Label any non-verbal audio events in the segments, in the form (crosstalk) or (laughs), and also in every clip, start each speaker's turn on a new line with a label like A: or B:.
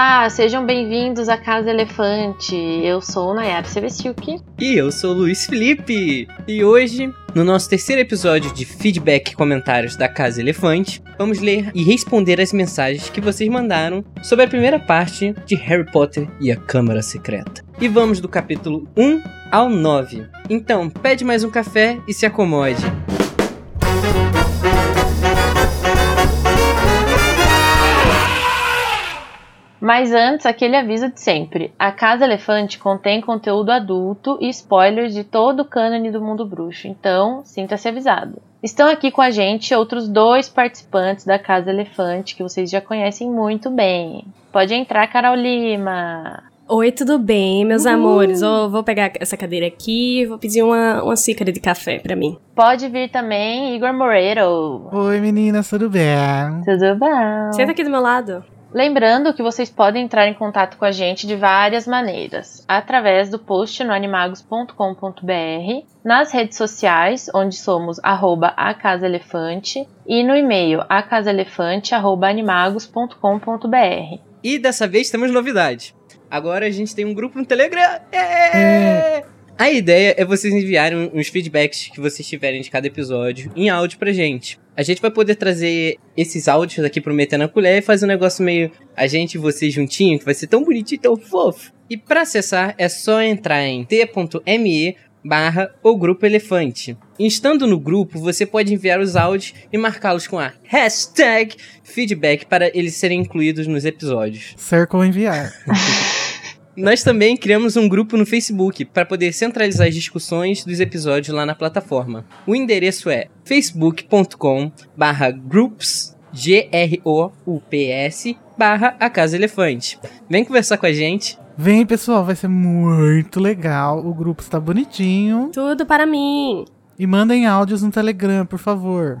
A: Olá, sejam bem-vindos à Casa Elefante. Eu sou Nayara Sevestiuk.
B: E eu sou Luiz Felipe. E hoje, no nosso terceiro episódio de feedback e comentários da Casa Elefante, vamos ler e responder as mensagens que vocês mandaram sobre a primeira parte de Harry Potter e a Câmara Secreta. E vamos do capítulo 1 ao 9. Então, pede mais um café e se acomode.
A: Mas antes, aquele aviso de sempre: a Casa Elefante contém conteúdo adulto e spoilers de todo o cânone do mundo bruxo, então sinta-se avisado. Estão aqui com a gente outros dois participantes da Casa Elefante que vocês já conhecem muito bem. Pode entrar, Carol Lima.
C: Oi, tudo bem, meus uhum. amores? Eu vou pegar essa cadeira aqui e vou pedir uma, uma xícara de café para mim.
A: Pode vir também, Igor Moreiro.
D: Oi, meninas, tudo bem?
A: Tudo bem.
C: Senta aqui do meu lado.
A: Lembrando que vocês podem entrar em contato com a gente de várias maneiras, através do post no animagos.com.br, nas redes sociais, onde somos arroba acasaelefante, e no e-mail acasaelefante.animagos.com.br.
B: E dessa vez temos novidade. Agora a gente tem um grupo no Telegram. É! A ideia é vocês enviarem uns feedbacks que vocês tiverem de cada episódio em áudio pra gente. A gente vai poder trazer esses áudios aqui pro Meter na Colher e fazer um negócio meio a gente e vocês juntinho, que vai ser tão bonitinho, tão fofo. E para acessar é só entrar em t.me barra o grupo elefante. Estando no grupo, você pode enviar os áudios e marcá-los com a hashtag feedback para eles serem incluídos nos episódios.
D: Cerco enviar. (laughs)
B: Nós também criamos um grupo no Facebook para poder centralizar as discussões dos episódios lá na plataforma. O endereço é facebook.com/groups G-R-O-U-P-S barra a Casa Elefante. Vem conversar com a gente.
D: Vem, pessoal, vai ser muito legal. O grupo está bonitinho.
C: Tudo para mim.
D: E mandem áudios no Telegram, por favor.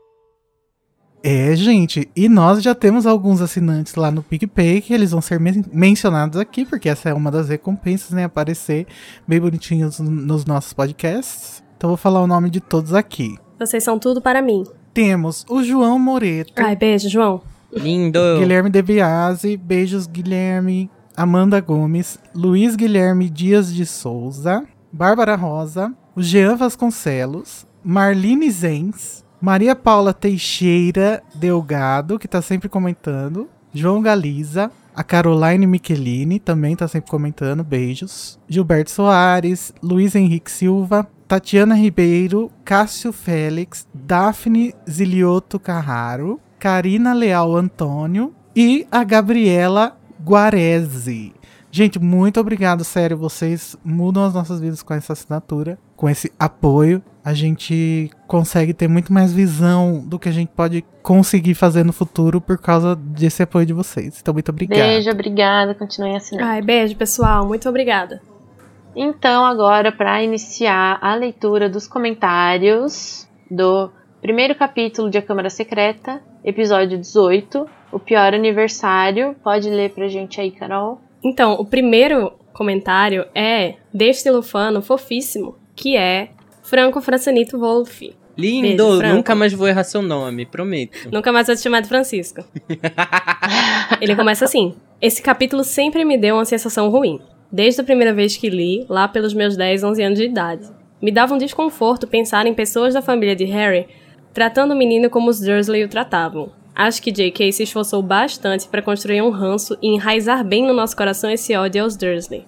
D: É, gente, e nós já temos alguns assinantes lá no PicPay que eles vão ser men mencionados aqui, porque essa é uma das recompensas, né? Aparecer bem bonitinhos nos nossos podcasts. Então vou falar o nome de todos aqui.
C: Vocês são tudo para mim.
D: Temos o João Moreto.
C: Ai, beijo, João.
B: Lindo.
D: Guilherme De Biasi, beijos, Guilherme. Amanda Gomes, Luiz Guilherme Dias de Souza, Bárbara Rosa, o Jean Vasconcelos, Marlene Zenz, Maria Paula Teixeira Delgado, que tá sempre comentando. João Galiza. A Caroline Michelini também tá sempre comentando. Beijos. Gilberto Soares. Luiz Henrique Silva. Tatiana Ribeiro. Cássio Félix. Daphne Zilioto Carraro. Karina Leal Antônio. E a Gabriela Guarese. Gente, muito obrigado, sério. Vocês mudam as nossas vidas com essa assinatura, com esse apoio. A gente consegue ter muito mais visão do que a gente pode conseguir fazer no futuro por causa desse apoio de vocês. Então, muito obrigado.
A: Beijo, obrigada. Continuem assinando.
C: Ai, beijo, pessoal. Muito obrigada.
A: Então, agora, para iniciar a leitura dos comentários do primeiro capítulo de A Câmara Secreta, episódio 18, O Pior Aniversário. Pode ler pra gente aí, Carol?
C: Então, o primeiro comentário é deste lufano fofíssimo, que é Franco Francenito Wolf.
B: Lindo! Beijo, nunca mais vou errar seu nome, prometo.
C: Nunca mais vou te chamar de Francisco. (laughs) Ele começa assim: Esse capítulo sempre me deu uma sensação ruim. Desde a primeira vez que li, lá pelos meus 10, 11 anos de idade. Me dava um desconforto pensar em pessoas da família de Harry tratando o menino como os Dursley o tratavam. Acho que J.K. se esforçou bastante para construir um ranço e enraizar bem no nosso coração esse ódio aos Dursley.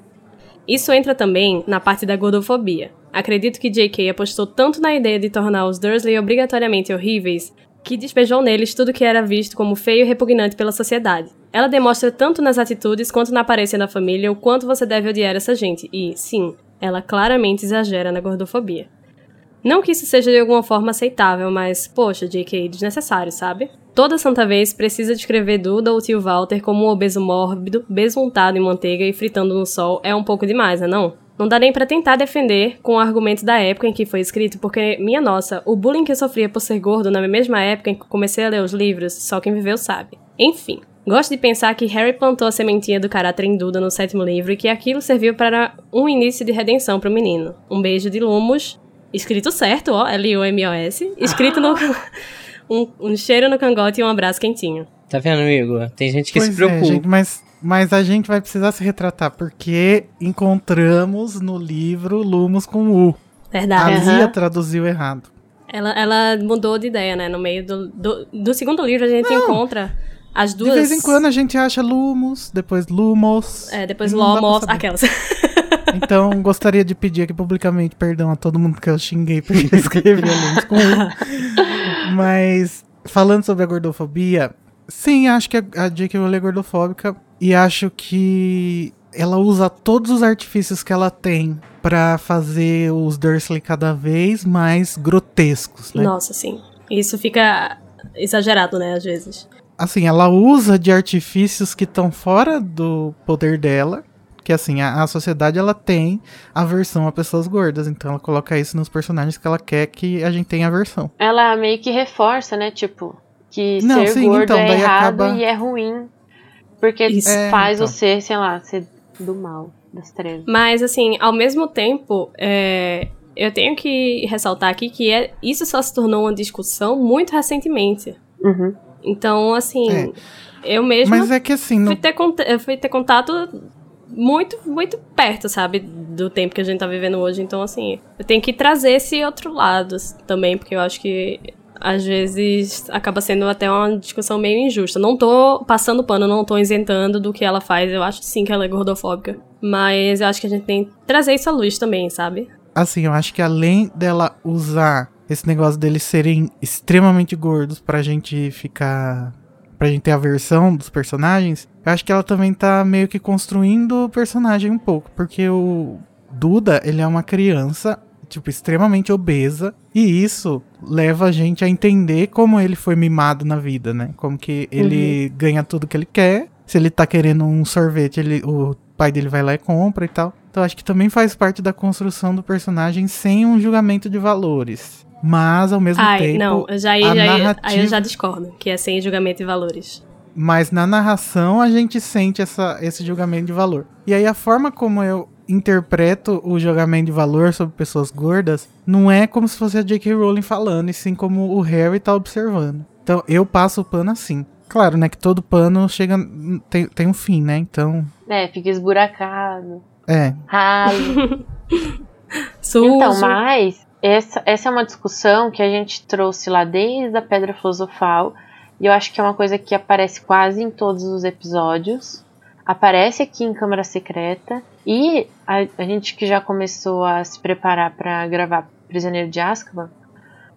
C: Isso entra também na parte da gordofobia. Acredito que J.K. apostou tanto na ideia de tornar os Dursley obrigatoriamente horríveis que despejou neles tudo que era visto como feio e repugnante pela sociedade. Ela demonstra tanto nas atitudes quanto na aparência da família o quanto você deve odiar essa gente, e, sim, ela claramente exagera na gordofobia. Não que isso seja de alguma forma aceitável, mas, poxa, J.K., desnecessário, sabe? Toda santa vez precisa descrever Duda ou tio Walter como um obeso mórbido, besuntado em manteiga e fritando no sol é um pouco demais, não? Não dá nem pra tentar defender com o argumento da época em que foi escrito, porque, minha nossa, o bullying que eu sofria por ser gordo na mesma época em que comecei a ler os livros, só quem viveu sabe. Enfim, gosto de pensar que Harry plantou a sementinha do caráter em Duda no sétimo livro e que aquilo serviu para um início de redenção pro menino. Um beijo de Lumos, escrito certo, ó, L-U-M-O-S, escrito no... (laughs) um, um cheiro no cangote e um abraço quentinho.
B: Tá vendo, amigo? Tem gente que
D: Pois
B: se preocupa.
D: É, gente, mas, mas a gente vai precisar se retratar, porque encontramos no livro Lumos com U. A
C: Verdade.
A: Aham.
D: Lia traduziu errado.
C: Ela, ela mudou de ideia, né? No meio do, do, do segundo livro a gente encontra as duas.
D: De vez em quando a gente acha Lumos, depois Lumos.
C: É, depois
D: Não
C: Lomos, aquelas. (laughs)
D: Então, gostaria de pedir aqui publicamente perdão a todo mundo que eu xinguei porque (laughs) eu escrevi Lumos com U. (laughs) Mas, falando sobre a gordofobia, sim, acho que a, a J.K. Rowling é gordofóbica. E acho que ela usa todos os artifícios que ela tem pra fazer os Dursley cada vez mais grotescos, né?
C: Nossa, sim. Isso fica exagerado, né, às vezes.
D: Assim, ela usa de artifícios que estão fora do poder dela. Que assim, a, a sociedade ela tem aversão a pessoas gordas. Então ela coloca isso nos personagens que ela quer que a gente tenha aversão.
A: Ela meio que reforça, né? Tipo, que
D: Não,
A: ser
D: sim,
A: gordo
D: então,
A: é errado
D: acaba-
A: e é ruim. Porque
C: Isso.
D: É,
A: faz
D: então.
A: o ser, sei lá, ser do mal, das trevas.
C: Mas, assim, ao mesmo tempo, é, eu tenho que ressaltar aqui que é, isso só se tornou uma discussão muito recentemente.
A: Uhum.
C: Então, assim,
D: É.
C: eu mesma
D: Mas é que assim,
C: fui,
D: no,
C: ter cont- eu fui ter contato muito, muito perto, sabe? Do tempo que a gente tá vivendo hoje. Então, assim, eu tenho que trazer esse outro lado também, porque eu acho que às vezes acaba sendo até uma discussão meio injusta. Não tô passando pano, não tô isentando do que ela faz. Eu acho sim que ela é gordofóbica. Mas eu acho que a gente tem que trazer isso à luz também, sabe?
D: assim, eu acho que além dela usar esse negócio deles serem extremamente gordos pra gente ficar. pra gente ter aversão dos personagens, eu acho que ela também tá meio que construindo o personagem um pouco. Porque o Duda, ele é uma criança, tipo, extremamente obesa. E isso leva a gente a entender como ele foi mimado na vida, né? Como que ele ganha tudo que ele quer. Se ele tá querendo um sorvete, ele, o pai dele vai lá e compra e tal. Então acho que também faz parte da construção do personagem sem um julgamento de valores. Mas ao mesmo
C: Ai,
D: tempo.
C: não, eu já, aí,
D: a
C: já, aí eu
D: narrativa-
C: já discordo, que é sem julgamento de valores.
D: Mas na narração a gente sente essa, esse julgamento de valor. E aí a forma como eu interpreto o julgamento de valor sobre pessoas gordas não é como se fosse a J.K. Rowling falando, e sim como o Harry tá observando. Então eu passo o pano assim. Claro, né, que todo pano chega tem, tem um fim, né? Então,
A: É, fica esburacado,
D: é.
A: ralo. (laughs) Então, mas essa, essa é uma discussão que a gente trouxe lá desde a Pedra Filosofal. E eu acho que é uma coisa que aparece quase em todos os episódios. Aparece aqui em Câmara Secreta. E a, a gente que já começou a se preparar para gravar Prisioneiro de Azkaban,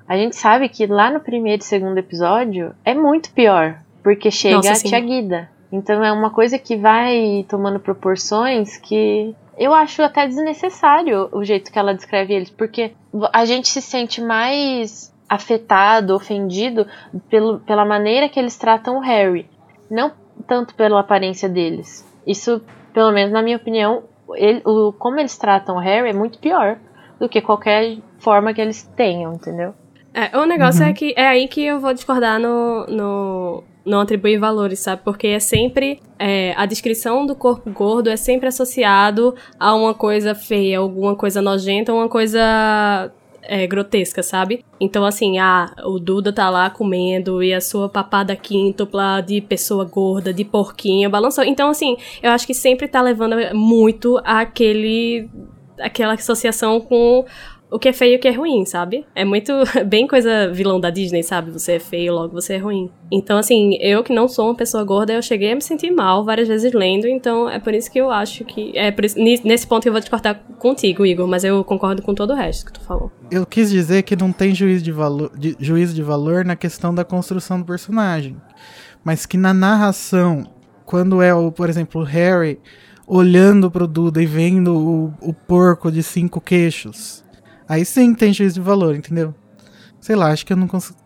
A: a gente sabe que lá no primeiro e segundo episódio é muito pior. Porque chega
C: Nossa,
A: a
C: sim.
A: Tia Guida. Então é uma coisa que vai tomando proporções que eu acho até desnecessário o jeito que ela descreve eles, porque a gente se sente mais afetado, ofendido pelo, pela maneira que eles tratam o Harry, não tanto pela aparência deles. Isso, pelo menos na minha opinião, ele- o, como eles tratam o Harry é muito pior do que qualquer forma que eles tenham, entendeu?
C: É, o negócio
D: Uhum.
C: é que é aí que eu vou discordar no, no não atribuir valores, sabe? Porque é sempre é, a descrição do corpo gordo é sempre associado a uma coisa feia, alguma coisa nojenta, uma coisa é, grotesca, sabe? Então assim, ah, o Duda tá lá comendo e a sua papada quíntupla de pessoa gorda, de porquinho, balançou. Então assim, eu acho que sempre tá levando muito àquele aquela associação com o que é feio e o que é ruim, sabe? É muito (laughs) bem coisa vilão da Disney, sabe? Você é feio, logo você é ruim. Então, assim, eu que não sou uma pessoa gorda, eu cheguei a me sentir mal várias vezes lendo, então é por isso que eu acho que. É isso, nesse ponto eu vou discordar contigo, Igor, mas eu concordo com todo o resto que tu falou.
D: Eu quis dizer que não tem juízo de valor, de, juízo de valor na questão da construção do personagem. Mas que na narração, quando é, o, por exemplo, o Harry olhando pro Duda e vendo o, o porco de cinco queixos, aí sim tem juízo de valor, entendeu? Sei lá, acho que eu não consigo.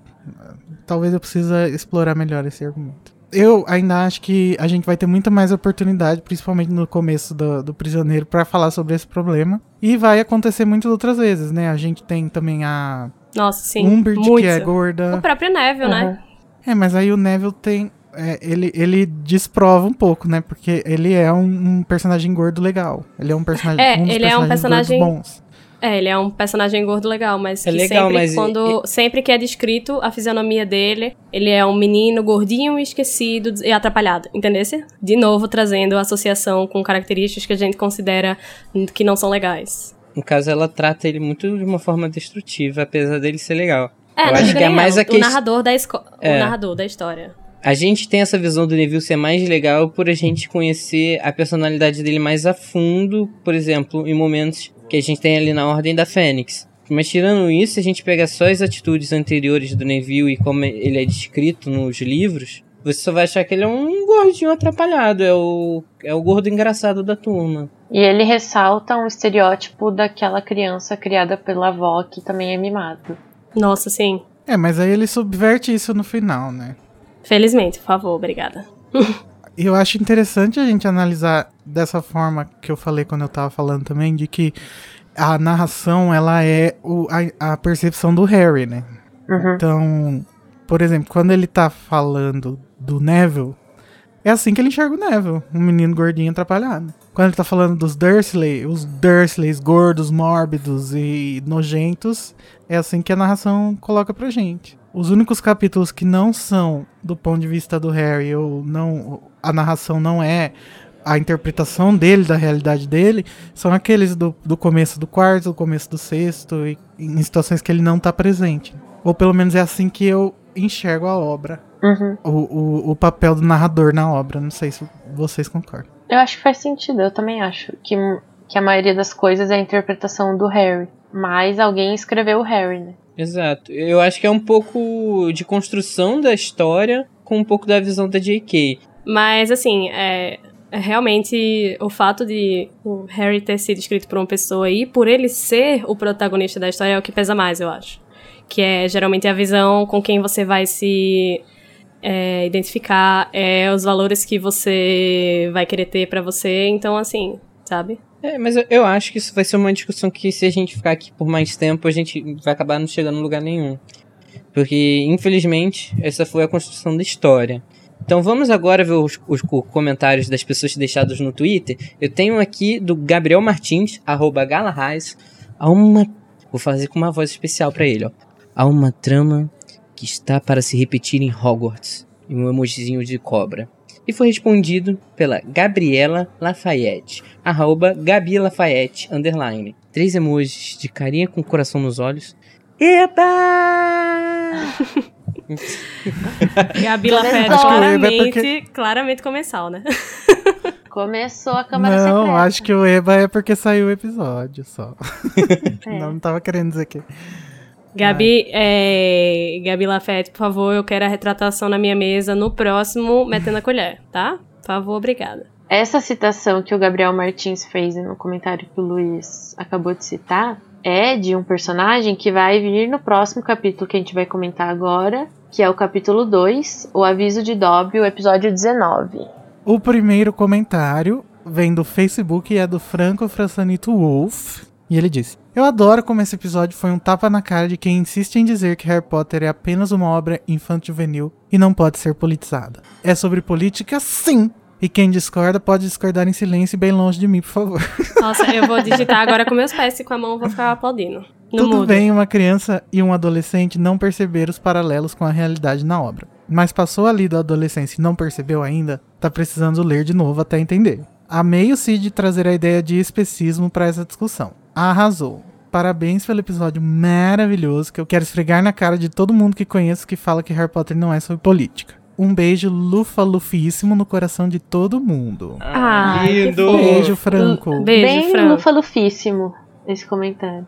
D: Talvez eu precise explorar melhor esse argumento. eu ainda acho que a gente vai ter muita mais oportunidade, principalmente no começo do, do Prisioneiro, para falar sobre esse problema. E vai acontecer muitas outras vezes, né? A gente tem também a
C: Nossa, sim.
D: Umbridge,
C: muito.
D: que é
C: O
D: gorda.
C: próprio Neville, né?
D: É, mas aí o Neville tem. é, ele, ele desprova um pouco, né? Porque ele é um, um personagem gordo legal. Ele é um personagem.
C: É,
D: um
C: ele é um personagem-
D: bons.
C: É, ele é um personagem gordo legal, mas
B: É
C: que
B: legal,
C: sempre
B: mas
C: quando sempre que é descrito a fisionomia dele, ele é um menino gordinho, esquecido e atrapalhado, entendesse? De novo trazendo a associação com características que a gente considera que não são legais.
B: No caso, ela trata ele muito de uma forma destrutiva, apesar dele ser legal.
C: É,
B: Eu acho que é
C: nem
B: mais a questão-
C: o narrador da esco...
B: É.
C: o narrador da história.
B: A gente tem essa visão do Neville ser mais legal por a gente conhecer a personalidade dele mais a fundo, por exemplo, em momentos que a gente tem ali na Ordem da Fênix. Mas tirando isso, se a gente pega só as atitudes anteriores do Neville e como ele é descrito nos livros, você só vai achar que ele é um gordinho atrapalhado, é o, é o gordo engraçado da turma.
A: E ele ressalta um estereótipo daquela criança criada pela avó que também é mimado.
C: Nossa, sim.
D: É, mas aí ele subverte isso no final, né?
C: Felizmente, por favor, obrigada. (laughs)
D: E eu acho interessante a gente analisar dessa forma que eu falei quando eu tava falando também, de que a narração, ela é o, a, a percepção do Harry, né?
A: Uhum.
D: Então, por exemplo, quando ele tá falando do Neville, é assim que ele enxerga o Neville, um menino gordinho atrapalhado. Quando ele tá falando dos Dursley, os Dursleys gordos, mórbidos e nojentos, é assim que a narração coloca pra gente. Os únicos capítulos que não são do ponto de vista do Harry, ou não, a narração não é a interpretação dele, da realidade dele, são aqueles do, do começo do quarto, do começo do sexto, e, em situações que ele não tá presente. Ou pelo menos é assim que eu enxergo a obra.
A: Uhum.
D: O, o, o papel do narrador na obra. Não sei se vocês concordam.
A: Eu acho que faz sentido, eu também acho que, que a maioria das coisas é a interpretação do Harry. Mas alguém escreveu o Harry, né?
B: Exato. Eu acho que é um pouco de construção da história com um pouco da visão da J.K.
C: Mas, assim, é, é realmente o fato de o Harry ter sido escrito por uma pessoa e por ele ser o protagonista da história é o que pesa mais, eu acho. Que é geralmente a visão com quem você vai se é, identificar, é os valores que você vai querer ter pra você. Então, assim, sabe?
B: É, mas eu, eu acho que isso vai ser uma discussão que se a gente ficar aqui por mais tempo, a gente vai acabar não chegando em lugar nenhum. Porque, infelizmente, essa foi a construção da história. Então vamos agora ver os, os co- comentários das pessoas deixados no Twitter. Eu tenho aqui do Gabriel Martins, arroba Galarraz. Há uma. Vou fazer com uma voz especial pra ele, ó. Há uma trama que está para se repetir em Hogwarts. E um emojizinho de cobra. E foi respondido pela Gabriela Lafayette, arroba Gabi Lafayette, underline. Três emojis de carinha com coração nos olhos. Eba! (laughs)
C: Gabi Lafayette
D: Eba é
C: claramente,
D: porque-
C: claramente comensal, né?
A: Começou a Câmara
D: não,
A: Secreta.
D: acho que o Eba é porque saiu o episódio só.
A: É.
D: Não, não tava querendo dizer que.
C: Gabi, é, Gabi Lafayette, por favor, eu quero a retratação na minha mesa no próximo Metendo a Colher, tá? Por favor, obrigada.
A: Essa citação que o Gabriel Martins fez no comentário que o Luiz acabou de citar é de um personagem que vai vir no próximo capítulo que a gente vai comentar agora, que é o capítulo 2, O Aviso de Dobby, o episódio 19.
D: O primeiro comentário vem do Facebook e é do Franco Françanito Wolf. E ele disse: Eu adoro como esse episódio foi um tapa na cara de quem insiste em dizer que Harry Potter é apenas uma obra infanto-juvenil e não pode ser politizada. É sobre política, sim! E quem discorda pode discordar em silêncio e bem longe de mim, por favor.
C: Nossa, eu vou digitar agora com meus pés e com a mão eu vou ficar aplaudindo.
D: Tudo
C: mudo.
D: bem uma criança e um adolescente não perceber os paralelos com a realidade na obra. Mas passou ali da adolescência e não percebeu ainda, tá precisando ler de novo até entender. Amei o Cid trazer a ideia de especismo para essa discussão. Arrasou. Parabéns pelo episódio maravilhoso que eu quero esfregar na cara de todo mundo que conheço que fala que Harry Potter não é sobre política. Um beijo lufa-lufíssimo no coração de todo mundo.
C: Ai, que
B: lindo!
D: Beijo, Franco.
C: Beijo,
A: Bem
C: Fran.
A: lufa-lufíssimo esse comentário.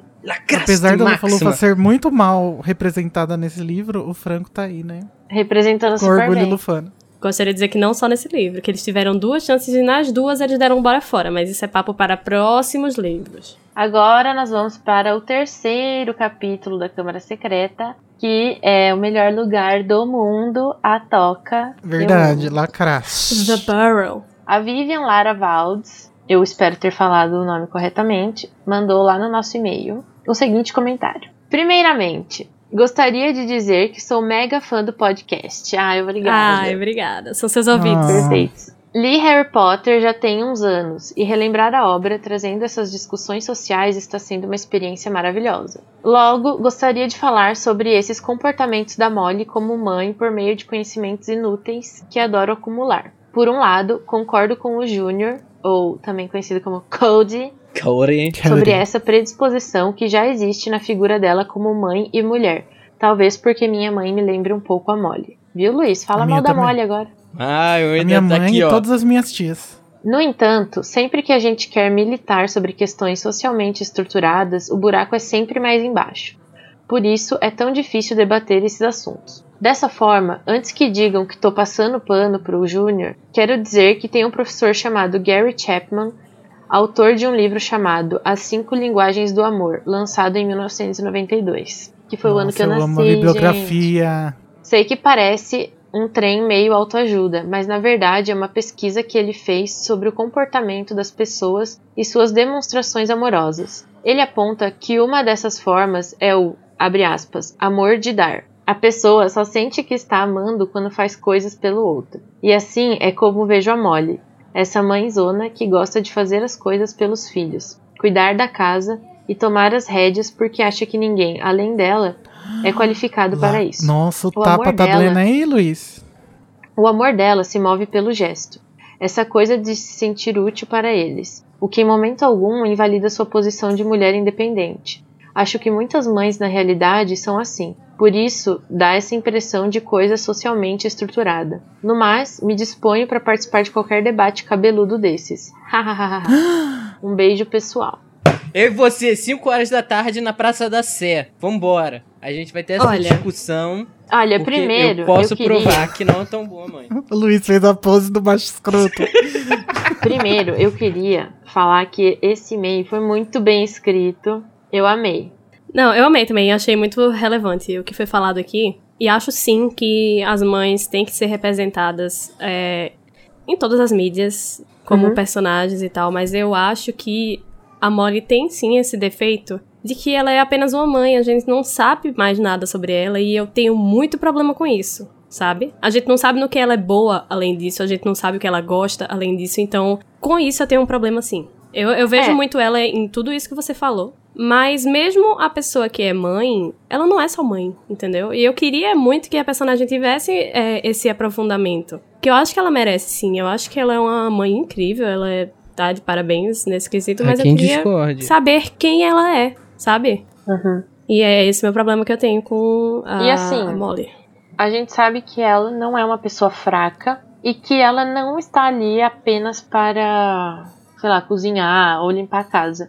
D: Apesar da. Lufa-Lufa ser muito mal representada nesse livro, o Franco tá aí, né?
A: Representando
D: Com
A: super
D: orgulho
A: bem.
D: lufano.
C: Gostaria de dizer que não só nesse livro, que eles tiveram duas chances e nas duas eles deram um bora fora, mas isso é papo para próximos livros.
A: Agora nós vamos para o terceiro capítulo da Câmara Secreta, que é o melhor lugar do mundo, a Toca.
D: Verdade,
A: Eu-
D: lacraço.
C: The Burrow.
A: A Vivian Lara Valdes, eu espero ter falado o nome corretamente, mandou lá no nosso e-mail o seguinte comentário. Primeiramente, gostaria de dizer que sou mega fã do podcast. Ah, obrigada.
C: Ai, obrigada. São seus ouvidos.
D: Ah.
A: Perfeitos. Li Harry Potter já tem uns anos e relembrar a obra trazendo essas discussões sociais está sendo uma experiência maravilhosa. Logo, gostaria de falar sobre esses comportamentos da Molly como mãe por meio de conhecimentos inúteis que adoro acumular. Por um lado, concordo com o Júnior, ou também conhecido como Cody,
B: Corey.
A: sobre essa predisposição que já existe na figura dela como mãe e mulher. Talvez porque minha mãe me lembre um pouco a Molly. Viu, Luiz? Fala
D: A
A: mal da
D: também.
A: Molly agora.
B: Ah, eu
D: A
B: ainda
D: minha
B: tá
D: mãe
B: aqui,
D: e
B: ó.
D: todas as minhas tias.
A: No entanto, sempre que a gente quer militar sobre questões socialmente estruturadas, o buraco é sempre mais embaixo. Por isso, é tão difícil debater esses assuntos. Dessa forma, antes que digam que estou passando pano pro Júnior, quero dizer que tem um professor chamado Gary Chapman, autor de um livro chamado As Cinco Linguagens do Amor, lançado em 1992, que foi o ano que eu
D: Nossa,
A: nasci.
D: amo a
A: gente.
D: bibliografia.
A: Sei que parece um trem meio autoajuda, mas na verdade é uma pesquisa que ele fez sobre o comportamento das pessoas e suas demonstrações amorosas. Ele aponta que uma dessas formas é o, abre aspas, amor de dar. A pessoa só sente que está amando quando faz coisas pelo outro. E assim é como vejo a Molly, essa mãezona que gosta de fazer as coisas pelos filhos, cuidar da casa e tomar as rédeas porque acha que ninguém, além dela, é qualificado para isso.
D: Nossa, o,
A: O
D: tapa tá
A: dela-
D: doendo aí, Luiz?
A: O amor dela se move pelo gesto, essa coisa de se sentir útil para eles, o que em momento algum invalida sua posição de mulher independente. Acho que muitas mães na realidade são assim, por isso dá essa impressão de coisa socialmente estruturada. No mais, me disponho para participar de qualquer debate cabeludo desses. (gasps) um beijo pessoal.
B: Eu e você, 5 horas da tarde na Praça da Sé. Vambora. A gente vai ter essa
C: Olha.
B: discussão.
A: Olha,
B: porque
A: primeiro,
B: eu posso
A: queria...
B: provar que não é tão boa, mãe. (laughs)
D: O Luiz fez a pose do macho escroto. (laughs)
A: Primeiro, eu queria falar que esse e-mail foi muito bem escrito. Eu amei.
C: Não, eu amei também, achei muito relevante o que foi falado aqui. E acho sim que as mães têm que ser representadas é, em todas as mídias, como
A: Uhum.
C: personagens e tal, mas eu acho que a Molly tem sim esse defeito de que ela é apenas uma mãe, a gente não sabe mais nada sobre ela e eu tenho muito problema com isso, sabe? A gente não sabe no que ela é boa além disso, a gente não sabe o que ela gosta além disso, então com isso eu tenho um problema sim. Eu, eu vejo
A: É.
C: muito ela em tudo isso que você falou. Mas mesmo a pessoa que é mãe, ela não é só mãe, entendeu? E eu queria muito que a personagem tivesse é, esse aprofundamento. Que eu acho que ela merece, sim. Eu acho que ela é uma mãe incrível, ela é, tá de parabéns nesse quesito, mas eu queria
B: discorde.
C: saber quem ela é, sabe?
A: Uhum.
C: E é esse meu problema que eu tenho com a,
A: E assim,
C: a Molly.
A: A gente sabe que ela não é uma pessoa fraca e que ela não está ali apenas para, sei lá, cozinhar ou limpar a casa.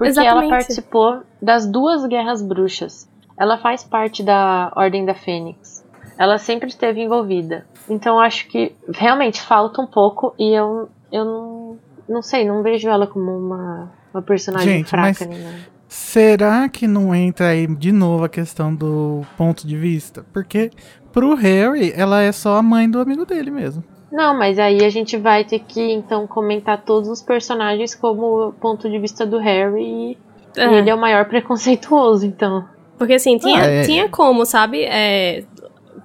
A: Porque ela
C: Exatamente.
A: participou das duas guerras bruxas. Ela faz parte da Ordem da Fênix. Ela sempre esteve envolvida. Então eu acho que realmente falta um pouco e eu, eu não, não sei, não vejo ela como uma, uma personagem
D: Gente,
A: fraca
D: mas-. Será que não entra aí de novo a questão do ponto de vista? Porque pro Harry, ela é só a mãe do amigo dele mesmo.
A: Não, mas aí a gente vai ter que então comentar todos os personagens como o ponto de vista do Harry e,
C: É.
A: ele é o maior (laughs) preconceituoso, então.
C: Porque assim, tinha,
D: Ah, é.
C: tinha como, sabe? É,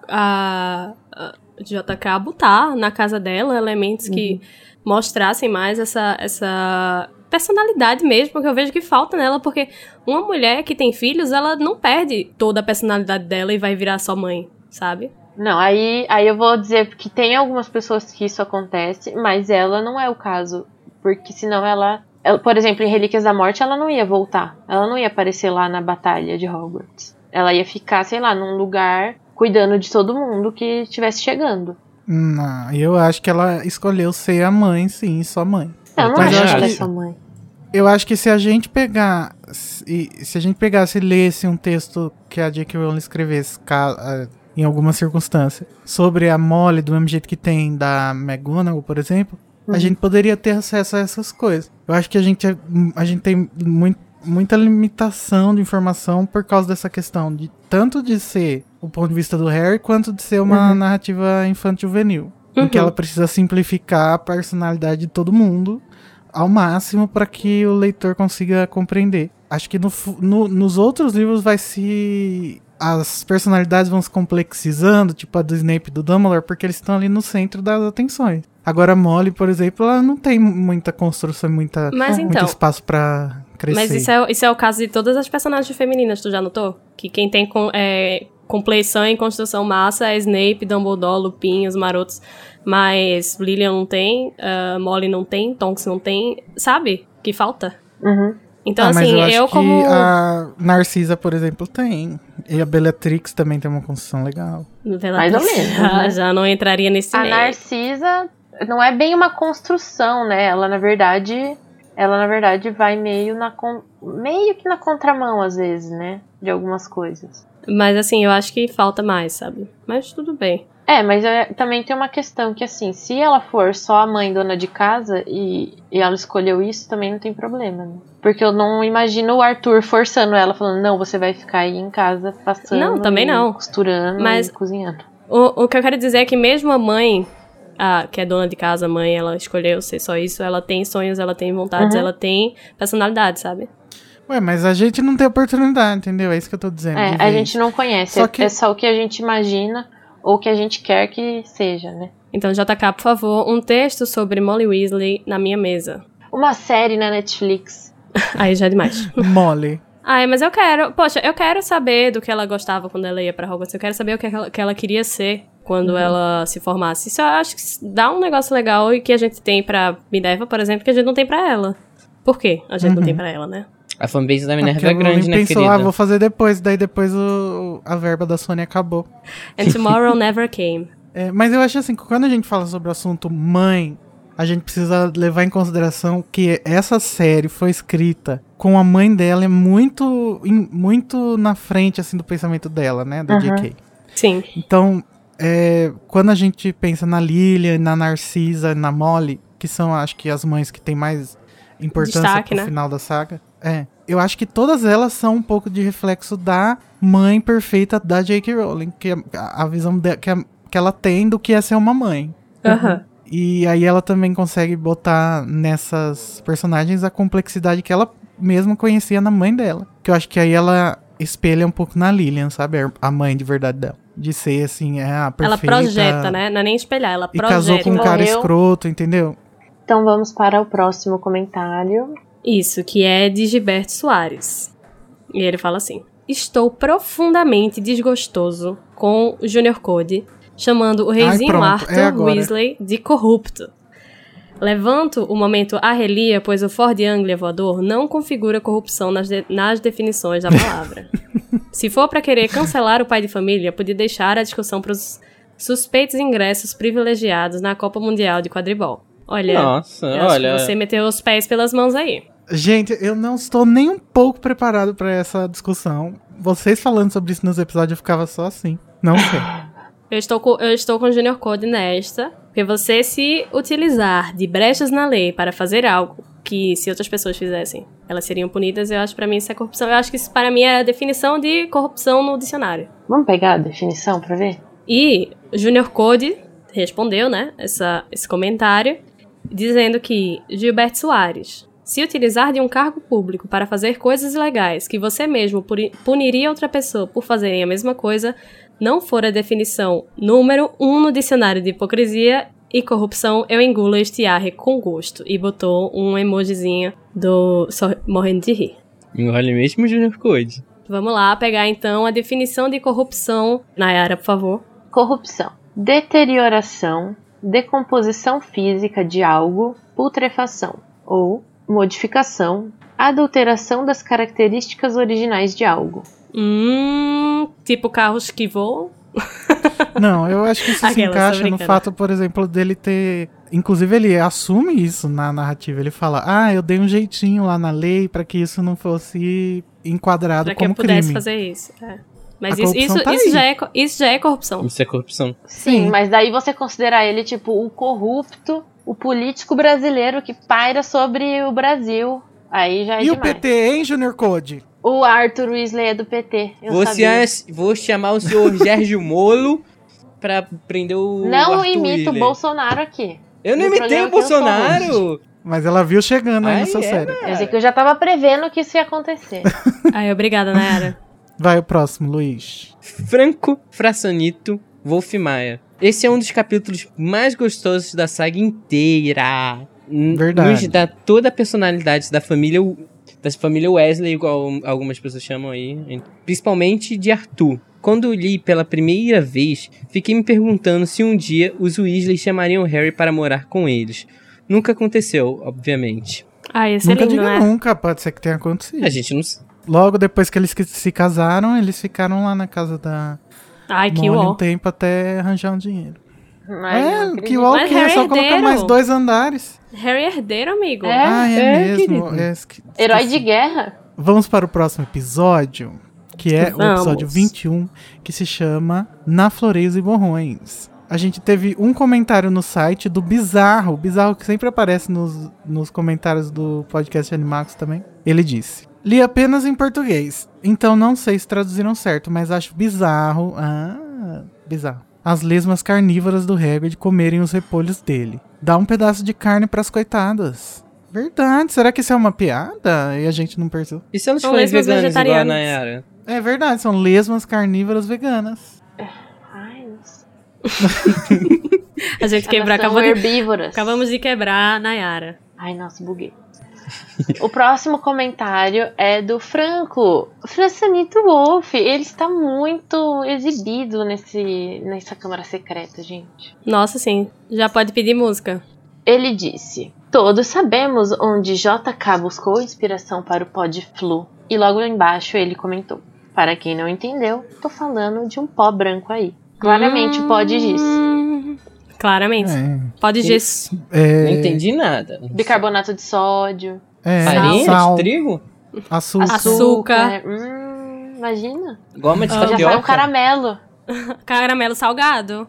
C: a, a JK botar na casa dela elementos que mostrassem mais essa, essa personalidade mesmo, porque eu vejo que falta nela, porque uma mulher que tem filhos, ela não perde toda a personalidade dela e vai virar só mãe, sabe?
A: Não, aí, aí eu vou dizer que tem algumas pessoas que isso acontece, mas ela não é o caso. Porque senão ela. ela- por exemplo, em Relíquias da Morte, ela não ia voltar. Ela não ia aparecer lá na batalha de Hogwarts. Ela ia ficar, sei lá, num lugar cuidando de todo mundo que estivesse chegando.
D: Não, eu acho que ela escolheu ser a mãe, sim, só mãe.
A: Eu não
D: Mas
A: acho
D: eu
A: que
D: acho
A: ela é
D: que-
A: sua mãe.
D: Eu acho que se a gente pegar. Se, se a gente pegasse e lesse um texto que a J.K. Rowling escrevesse em alguma circunstância sobre a Molly, do mesmo jeito que tem da McGonagall, por exemplo, a gente poderia ter acesso a essas coisas. Eu acho que a gente, é- a gente tem muito. muita limitação de informação por causa dessa questão de tanto de ser o ponto de vista do Harry quanto de ser uma
A: Uhum.
D: narrativa infantil juvenil, em que
C: Uhum.
D: ela precisa simplificar a personalidade de todo mundo ao máximo para que o leitor consiga compreender. Acho que no no- nos outros livros vai se as personalidades vão se complexizando, tipo a do Snape e do Dumbledore, porque eles estão ali no centro das atenções. Agora a Molly, por exemplo, ela não tem muita construção, muita
C: Mas
D: muito
C: então-
D: espaço pra crescer.
C: Mas isso é, isso é o caso de todas as personagens femininas, tu já notou? Que quem tem com, é, compleição e construção massa é Snape, Dumbledore, Lupin, os marotos. Mas Lilian não tem, ah, Molly não tem, Tonks não tem, sabe? Que falta.
A: Uhum.
C: Então,
D: Ah, mas
C: assim,
D: eu acho
C: eu
D: que
C: como...
D: a Narcisa, por exemplo, tem. E a Bellatrix também tem uma construção legal.
C: Bellatrix
A: Mais ou menos,
C: Já,
A: né?
C: já não entraria nesse
A: A
C: meio.
A: Narcisa não é bem uma construção, né? Ela na verdade, ela na verdade vai meio na con- meio que na contramão às vezes, né? De algumas coisas.
C: Mas, assim, eu acho que falta mais, sabe? Mas tudo bem.
A: É, mas é- também tem uma questão que assim, se ela for só a mãe dona de casa e, e ela escolheu isso, também não tem problema, né? Porque eu não imagino o Arthur forçando ela, falando, não, você vai ficar aí em casa passando.
C: Não, também
A: e
C: não.
A: Costurando
C: Mas-
A: e cozinhando.
C: O, o que eu quero dizer é que mesmo a mãe, a, que é dona de casa, a mãe, ela escolheu ser só isso, ela tem sonhos, ela tem vontades,
A: Uhum.
C: ela tem personalidade, sabe?
D: Ué, mas a gente não tem oportunidade, entendeu? É isso que eu tô dizendo.
A: É, a gente
D: isso.
A: não conhece,
D: Só
A: é-
D: que-
A: é só o que a gente imagina ou o que a gente quer que seja, né?
C: Então, JK, por favor, um texto sobre Molly Weasley na minha mesa.
A: Uma série na Netflix. (laughs)
C: Aí já é demais.
D: Mole.
C: Ai, mas eu quero. Poxa, eu quero saber do que ela gostava quando ela ia pra Hogwarts. Eu quero saber o que ela, que ela queria ser quando
A: Uhum.
C: ela se formasse. Isso eu acho que dá um negócio legal e que a gente tem pra Minerva, por exemplo, que a gente não tem pra ela. Por quê? A gente não
D: Uhum.
C: tem pra ela, né?
B: A fanbase da Minerva
D: porque
B: é
D: a
B: grande, né,
D: pensou,
B: querida?
D: ah, vou fazer depois. Daí depois o, a verba da Sony acabou.
C: And Tomorrow (laughs) Never Came.
D: É, mas eu acho assim, que quando a gente fala sobre o assunto mãe, a gente precisa levar em consideração que essa série foi escrita com a mãe dela é muito, em- muito na frente assim do pensamento dela, né, da
A: Uhum.
D: JK.
C: Sim.
D: Então, é, quando a gente pensa na Lilian, na Narcisa, na Molly, que são, acho que, as mães que têm mais importância
C: Destaque,
D: pro
C: né?
D: final da saga, é, eu acho que todas elas são um pouco de reflexo da mãe perfeita da J.K. Rowling, que é a, a visão de- que, a- que ela tem do que é ser uma mãe.
C: Aham.
D: E aí ela também consegue botar nessas personagens a complexidade que ela mesma conhecia na mãe dela. Que eu acho que aí ela espelha um pouco na Lilian, sabe? A mãe de verdade dela. De ser assim, é a perfeita.
C: Ela projeta, né? Não é nem espelhar, ela
D: E
C: projeta.
D: casou com um cara
A: Morreu.
D: escroto, entendeu?
A: Então vamos para o próximo comentário.
C: Isso, que é de Gilberto Soares. E ele fala assim: Estou profundamente desgostoso com o Junior Code, chamando o reizinho
D: pronto,
C: Arthur
D: é.
C: Weasley de corrupto. Levanto o momento arrelia, pois o Ford Anglia voador não configura corrupção nas, de- nas definições da palavra. (laughs) Se for pra querer cancelar o pai de família, podia deixar a discussão pros suspeitos ingressos privilegiados na Copa Mundial de Quadribol. Olha,
B: Nossa,
C: eu acho
B: olha.
C: que você meteu os pés pelas mãos aí.
D: Gente, eu não estou nem um pouco preparado pra essa discussão. Vocês falando sobre isso nos episódios, eu ficava só assim. Não sei. (laughs)
C: Eu estou com, eu estou com o Junior Code nesta, porque você se utilizar de brechas na lei para fazer algo que se outras pessoas fizessem, elas seriam punidas, eu acho que pra mim isso é corrupção. Eu acho que isso para mim é a definição de corrupção no dicionário.
A: Vamos pegar a definição pra ver?
C: E o Junior Code respondeu, né, essa, esse comentário, dizendo que Gilberto Soares, se utilizar de um cargo público para fazer coisas ilegais que você mesmo puniria outra pessoa por fazerem a mesma coisa, não for a definição número um no dicionário de hipocrisia e corrupção, eu engulo este arre com gosto. E botou um emojizinho do só morrendo de rir.
B: Engole mesmo o Junior Code.
C: Vamos lá pegar então a definição de corrupção. Nayara, por favor.
A: Corrupção. Deterioração, decomposição física de algo, putrefação ou modificação, adulteração das características originais de algo.
C: Hum, tipo carros que voam. (laughs)
D: Não, eu acho que isso se encaixa no fato, por exemplo, dele ter. Inclusive, ele assume isso na narrativa. Ele fala: Ah, eu dei um jeitinho lá na lei pra que isso não fosse enquadrado
C: Pra que eu
D: como
C: pudesse
D: crime.
C: fazer isso. é. Mas isso, isso,
D: tá
C: isso já é, isso já é corrupção.
B: Isso é corrupção.
A: Sim,
D: Sim.
A: mas daí você considerar ele tipo o corrupto, o político brasileiro que paira sobre o Brasil Aí já é
D: E o
A: demais.
D: PT, hein, Junior Code?
A: O Arthur Weasley é do PT. Sabia.
B: se- vou chamar o senhor (laughs) Sérgio Molo pra prender o.
A: Não
B: Arthur
A: imita o
B: Weasley.
A: Bolsonaro aqui.
B: Eu não imitei o Bolsonaro!
D: Mas ela viu chegando aí seu
B: é,
D: sério.
A: Eu sei que eu já tava prevendo que isso ia acontecer. (laughs)
C: Aí, obrigada, Nayara.
D: Vai o próximo, Luiz.
B: Franco Frassonito Wolf Maia. Esse é um dos capítulos mais gostosos da saga inteira.
D: Verdade.
B: Nos dá toda a personalidade da família, da família Wesley, igual algumas pessoas chamam aí. Principalmente de Arthur. Quando li pela primeira vez, fiquei me perguntando se um dia os Weasley chamariam Harry para morar com eles. Nunca aconteceu, obviamente.
C: Ah, esse é
D: nunca
C: lindo,
D: diga
C: né?
D: nunca, pode ser que tenha acontecido.
B: A gente não.
D: Logo depois que eles se casaram, eles ficaram lá na casa da
C: Ai, que
D: Molly um tempo até arranjar um dinheiro.
A: Mas
D: é, que o que é
C: Harry
D: só colocar
C: herdeiro.
D: mais dois andares.
C: Harry herdeiro, amigo.
A: É.
D: ah, é,
B: é,
D: mesmo. É, esque-
A: Herói de guerra?
D: Vamos para o próximo episódio, que é o
C: Vamos.
D: episódio 21, que se chama Na Floreios e Borrões. A gente teve um comentário no site do Bizarro, o Bizarro que sempre aparece nos, nos comentários do podcast Animax também. Ele disse: Li apenas em português, então não sei se traduziram certo, mas acho bizarro. Ah, bizarro. As lesmas carnívoras do Hagrid comerem os repolhos dele. Dá um pedaço de carne pras coitadas. Verdade, será que isso é uma piada? E a gente não percebeu.
B: E se elas
C: São
B: forem
C: lesmas
B: veganas igual a
C: vegetarianas.
B: Nayara?
D: É verdade, são lesmas carnívoras veganas.
A: Ai, nossa. (laughs)
C: A gente
A: são
C: acabou de,
A: herbívoras.
C: acabamos de quebrar a Nayara.
A: Ai, nossa, buguei. O próximo comentário é do Franco. Francinito Wolf. Ele está muito exibido nesse, nessa câmara secreta, gente.
C: Nossa, sim. Já pode pedir música.
A: Ele disse: Todos sabemos onde JK buscou inspiração para o pod flu. E logo embaixo ele comentou: Para quem não entendeu, tô falando de um pó branco aí. Claramente o pó de giz.
C: Hum, Claramente.
D: É,
C: Pode giz.
D: é,
B: Não entendi nada.
A: Bicarbonato de sódio,
D: é,
B: Farinha
D: sal,
B: de trigo?
D: açúcar.
C: Açúcar.
A: Hum, imagina.
B: Goma de
C: Ah.
A: Já sai um
B: tapioca?
A: caramelo. (laughs)
C: Caramelo salgado.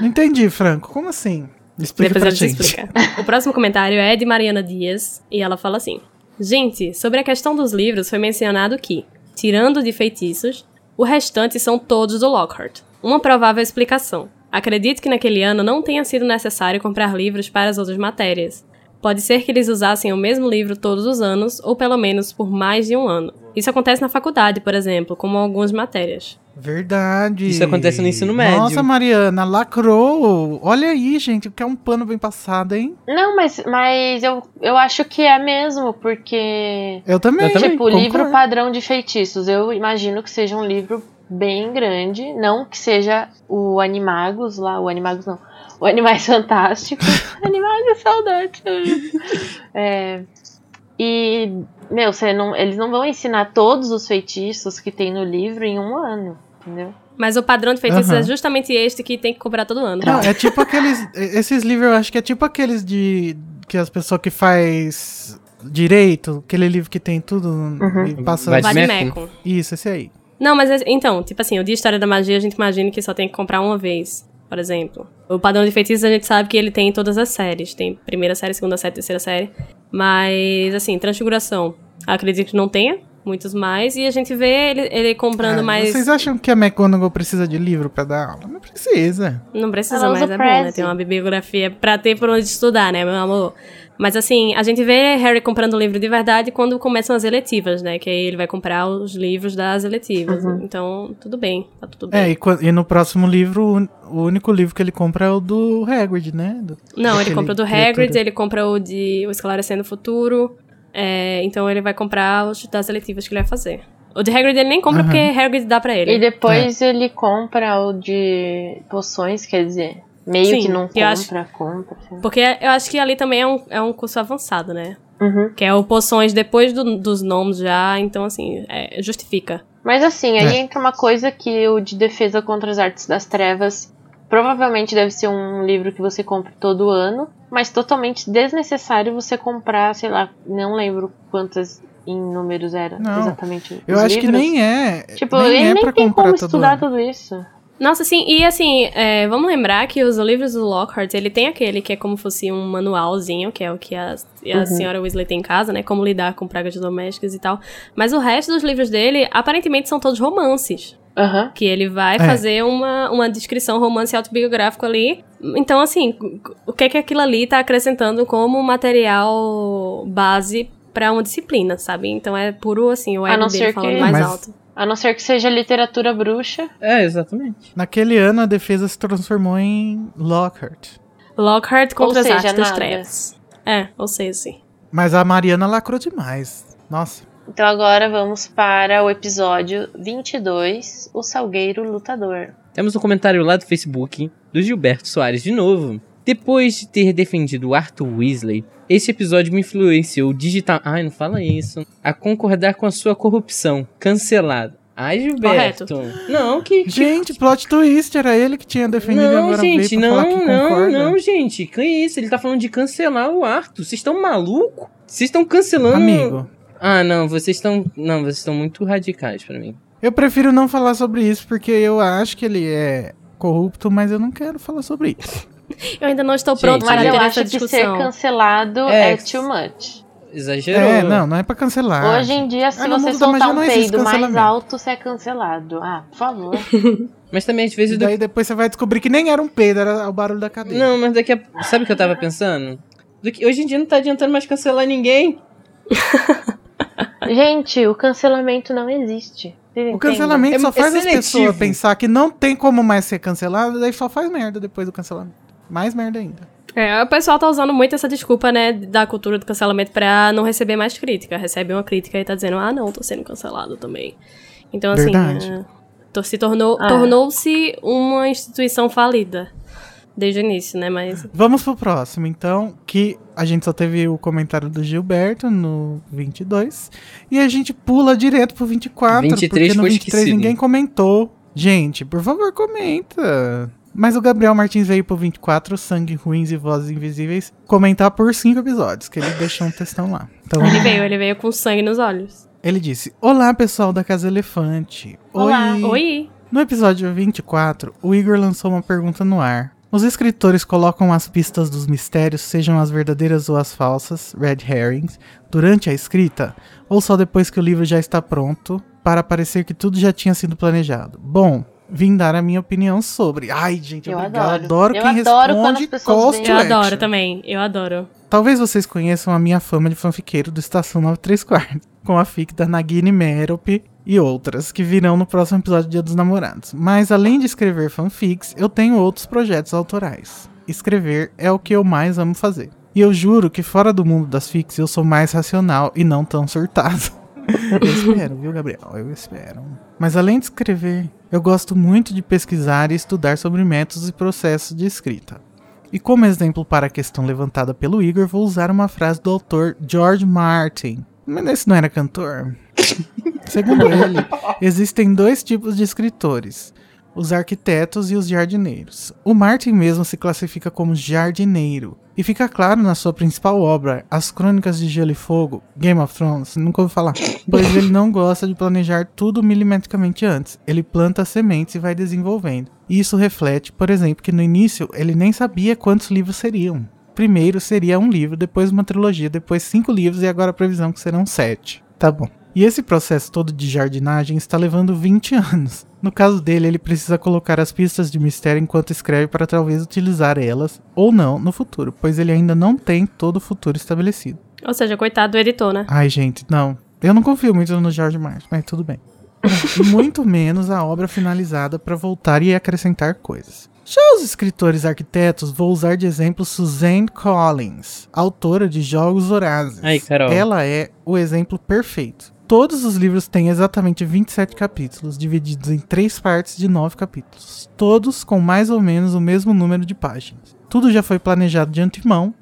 D: Não (laughs) entendi, Franco. Como assim? Explica
C: Depois
D: pra
C: eu te
D: gente.
C: explicar. O próximo comentário é de Mariana Dias e ela fala assim: Gente, sobre a questão dos livros foi mencionado que, tirando de feitiços, o restante são todos do Lockhart. Uma provável explicação. Acredito que naquele ano não tenha sido necessário comprar livros para as outras matérias. Pode ser que eles usassem o mesmo livro todos os anos, ou pelo menos por mais de um ano. Isso acontece na faculdade, por exemplo, como algumas matérias.
D: Verdade.
B: Isso acontece no ensino médio.
D: Nossa, Mariana, lacrou. Olha aí, gente, que é um pano bem passado, hein?
A: Não, mas, mas eu, eu acho que é mesmo, porque.
D: Eu também.
B: Eu também,
A: tipo,
D: concordo.
A: livro padrão de feitiços. Eu imagino que seja um livro bem grande. Não que seja o Animagos lá, o Animagos não. O Animais (laughs) Fantásticos. Animagos, saudade. (laughs) É, e, meu, você não, eles não vão ensinar todos os feitiços que tem no livro em um ano, entendeu?
C: Mas o padrão de feitiços
D: Aham.
C: é justamente este que tem que cobrar todo ano.
D: Não, é tipo aqueles. Esses livros, eu acho que é tipo aqueles de. Que as pessoas que faz direito, aquele livro que tem tudo
A: Uhum.
D: e passa.
C: Vademecum.
D: Isso, esse aí.
C: Não, mas é- então, tipo assim, o de História da Magia a gente imagina que só tem que comprar uma vez, por exemplo. O padrão de feitiços a gente sabe que ele tem em todas as séries. Tem primeira série, segunda série, terceira série. Mas, assim, Transfiguração, acredito que não tenha. Muitos mais. E a gente vê ele, ele comprando
D: Ah,
C: mais.
D: Vocês acham que a McGonagall precisa de livro pra dar aula? Não precisa.
C: Não precisa
A: usa
C: é bom, né? Tem uma bibliografia pra ter por onde estudar, né, meu amor? Mas assim, a gente vê Harry comprando livro de verdade quando começam as eletivas, né? Que aí ele vai comprar os livros das eletivas. Então, tudo bem, tá tudo bem.
D: É, e, e no próximo livro, o único livro que ele compra é o do Hagrid, né? Do-
C: Não, ele compra o do
D: criatura.
C: Hagrid, ele compra o de O Esclarecendo o Futuro. É, então ele vai comprar os das eletivas que ele vai fazer. O de Hagrid ele nem compra
D: Aham.
C: porque Hagrid dá pra ele.
A: E depois ele compra o de poções, quer dizer, meio
C: Sim,
A: que não compra,
C: acho-
A: compra. assim.
C: Porque eu acho que ali também é um, é um curso avançado, né?
A: Uhum.
C: Que é o poções depois do- dos nomes já, então assim, é, justifica.
A: Mas assim, aí
D: É.
A: entra uma coisa que o de Defesa contra as Artes das Trevas provavelmente deve ser um livro que você compra todo ano, mas totalmente desnecessário você comprar, sei lá, não lembro quantas em números era
D: Não,
A: exatamente.
D: Eu acho que
A: livros.
D: nem é.
A: Tipo,
D: nem
A: ele
D: é
A: nem
D: pra
A: tem
D: comprar
A: como
D: todo
A: estudar
D: ano.
A: tudo isso.
C: Nossa, sim, e assim, é, vamos lembrar que os livros do Lockhart, ele tem aquele que é como fosse um manualzinho, que é o que a, a
A: Uhum.
C: senhora Weasley tem em casa, né? Como lidar com pragas domésticas e tal. Mas o resto dos livros dele, aparentemente, são todos romances.
A: Aham.
C: Que ele vai
D: É.
C: fazer uma, uma descrição romance autobiográfico ali. Então, assim, o que é que aquilo ali tá acrescentando como material base pra uma disciplina, sabe? Então é puro, assim, o
A: não
C: dele falando
A: que-
C: mais
D: Mas-
C: alto.
A: A não ser que seja literatura bruxa.
B: É, exatamente.
D: Naquele ano, a defesa se transformou em Lockhart.
C: Lockhart contra
A: Ou
C: as
A: seja,
C: artes das trevas. É, ou seja, sim.
D: Mas a Mariana lacrou demais. Nossa.
A: Então agora vamos para o episódio 22, O Salgueiro Lutador.
B: Temos um comentário lá do Facebook do Gilberto Soares de novo. Depois de ter defendido Arthur Weasley, este episódio me influenciou digital. Ai, não fala isso. A concordar com a sua corrupção. Cancelado. Ai, Gilberto. Não, que. que-
D: Gente, plot twist, era ele que tinha defendido
B: Não,
D: agora
B: gente, não,
D: que
B: não,
D: concorda.
B: não, gente. Que isso? Ele tá falando de cancelar o Arthur. Vocês estão maluco? Vocês estão cancelando.
D: Amigo,
B: Ah, não, vocês estão. Não, vocês estão muito radicais pra mim.
D: eu prefiro não falar sobre isso porque eu acho que ele é corrupto, mas eu não quero falar sobre isso. (laughs)
C: Eu ainda não estou
B: Gente,
C: pronto
A: Mas
C: para
A: eu
C: ter
A: acho
C: essa
A: que ser
C: discussão.
A: cancelado
B: É.
A: é, too much.
B: Exagerou.
D: É, não, não é pra cancelar.
A: Hoje em dia, se
D: Ah,
A: você soltar um peido mais alto, você é cancelado. Ah, por favor. (laughs)
B: Mas também às vezes.
D: E
B: do-
D: daí depois você vai descobrir que nem era um peido, era o barulho da cadeia.
B: Não, mas daqui a. Sabe o que eu tava pensando? Do que... Hoje em dia não tá adiantando mais cancelar ninguém. (laughs)
A: Gente, o cancelamento não existe. Vocês
D: O cancelamento
B: É-
D: só
B: é
D: faz as
B: seletivo.
D: pessoas pensar que não tem como mais ser cancelado, daí só faz merda depois do cancelamento. Mais merda ainda.
C: É, o pessoal tá usando muito essa desculpa, né, da cultura do cancelamento pra não receber mais crítica. Recebe uma crítica e tá dizendo, ah, não, tô sendo cancelado também. Então, assim,
D: Verdade.
C: é, to- se tornou,
A: Ah.
C: tornou-se uma instituição falida. Desde o início, né, mas...
D: Vamos pro próximo, então, que a gente só teve o comentário do Gilberto no 22. E a gente pula direto pro 24,
B: 23
D: porque no
B: foi
D: 23
B: esquecido.
D: ninguém comentou. Gente, por favor, comenta. Mas o Gabriel Martins veio pro 24, Sangue Ruins e Vozes Invisíveis, comentar por cinco episódios, que ele deixou um textão lá. Então,
C: Ele veio, ele veio com sangue nos olhos.
D: ele disse: Olá, pessoal da Casa Elefante.
A: Olá.
D: Oi.
C: Oi!
D: No episódio 24, o Igor lançou uma pergunta no ar. Os escritores colocam as pistas dos mistérios, sejam as verdadeiras ou as falsas, red herrings, durante a escrita, ou só depois que o livro já está pronto, para parecer que tudo já tinha sido planejado? Bom, vim dar a minha opinião sobre. Ai, gente,
A: Eu
D: obrigado.
A: adoro. Eu
D: quem
A: adoro quando
D: responde to
C: Eu adoro também, eu adoro.
D: Talvez vocês conheçam a minha fama de fanfiqueiro do Estação 93 Quartos, com a fic da Nagini Merope e outras, que virão no próximo episódio do Dia dos Namorados. Mas além de escrever fanfics, eu tenho outros projetos autorais. Escrever é o que eu mais amo fazer. E eu juro que fora do mundo das fics eu sou mais racional e não tão surtado. (laughs) eu espero, viu, Gabriel? Eu espero. Mas além de escrever, eu gosto muito de pesquisar e estudar sobre métodos e processos de escrita. E como exemplo para a questão levantada pelo Igor, vou usar uma frase do autor George Martin. Mas esse não era cantor? Segundo ele, existem dois tipos de escritores: os arquitetos e os jardineiros. O Martin mesmo se classifica como jardineiro. E fica claro na sua principal obra, As Crônicas de Gelo e Fogo, Game of Thrones, nunca ouvi falar. Pois ele não gosta de planejar tudo milimetricamente antes. Ele planta sementes e vai desenvolvendo. E isso reflete, por exemplo, que no início ele nem sabia quantos livros seriam. Primeiro seria um livro, depois uma trilogia, depois cinco livros e agora a previsão que serão sete. Tá bom. E esse processo todo de jardinagem está levando 20 anos. No caso dele, ele precisa colocar as pistas de mistério enquanto escreve para talvez utilizar elas, ou não, no futuro, pois ele ainda não tem todo o futuro estabelecido.
C: Ou seja, coitado do editor, né?
D: Ai, gente, não. Eu não confio muito no George Martin, mas tudo bem. E (laughs) muito menos a obra finalizada para voltar e acrescentar coisas. Já os escritores arquitetos, vou usar de exemplo Suzanne Collins, autora de Jogos Horazes.
B: Aí, Carol.
D: Ela é o exemplo perfeito. Todos os livros têm exatamente 27 capítulos, divididos em três partes de 9 capítulos, todos com mais ou menos o mesmo número de páginas. Tudo já foi planejado de antemão,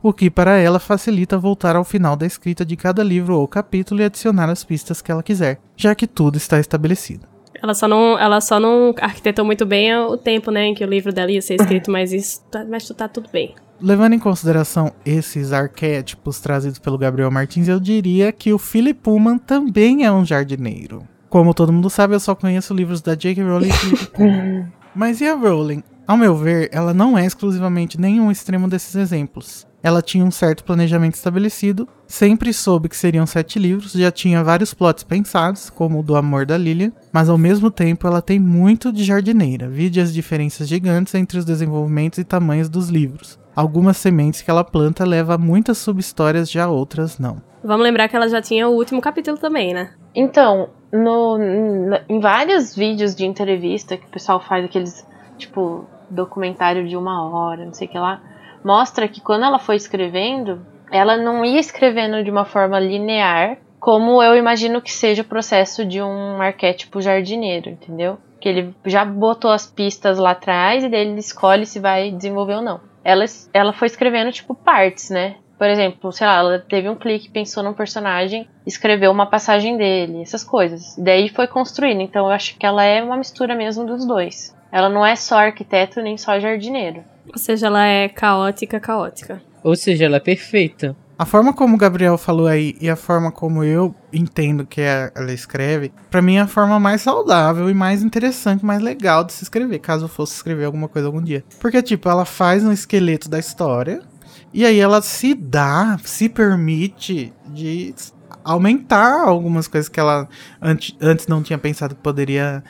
D: o que para ela facilita voltar ao final da escrita de cada livro ou capítulo e adicionar as pistas que ela quiser, já que tudo está estabelecido.
C: Ela só não, ela só não arquitetou muito bem o tempo, né, em que o livro dela ia ser escrito, mas isso, tá, mas tá tudo bem.
D: Levando em consideração esses arquétipos trazidos pelo Gabriel Martins, eu diria que o Philip Pullman também é um jardineiro. Como todo mundo sabe, eu só conheço livros da J.K. Rowling e Philip Pullman. (laughs) Mas e a Rowling? Ao meu ver, ela não é exclusivamente nenhum extremo desses exemplos. Ela tinha um certo planejamento estabelecido, sempre soube que seriam sete livros, já tinha vários plots pensados, como o do amor da Lilian, mas ao mesmo tempo ela tem muito de jardineira, vide as diferenças gigantes entre os desenvolvimentos e tamanhos dos livros. Algumas sementes que ela planta levam a muitas subhistórias, já outras não.
C: Vamos lembrar que ela já tinha o último capítulo também, né?
A: Então, no, n- em vários vídeos de entrevista que o pessoal faz aqueles, tipo, documentário de uma hora, não sei o que lá, mostra que quando ela foi escrevendo, ela não ia escrevendo de uma forma linear, como eu imagino que seja o processo de um arquétipo jardineiro, entendeu? Que ele já botou as pistas lá atrás e daí ele escolhe se vai desenvolver ou não. Ela, ela foi escrevendo, tipo, partes, né? Por exemplo, sei lá, ela teve um clique, pensou num personagem, escreveu uma passagem dele, essas coisas. Daí foi construindo. Então eu acho que ela é uma mistura mesmo dos dois. Ela não é só arquiteto nem só jardineiro.
C: Ou seja, ela é caótica, caótica.
B: Ou seja, ela é perfeita.
D: A forma como o Gabriel falou aí e a forma como eu entendo que a- ela escreve, pra mim é a forma mais saudável e mais interessante, mais legal de se escrever, caso eu fosse escrever alguma coisa algum dia. Porque, tipo, ela faz um esqueleto da história e aí ela se dá, se permite de aumentar algumas coisas que ela antes, antes não tinha pensado que poderia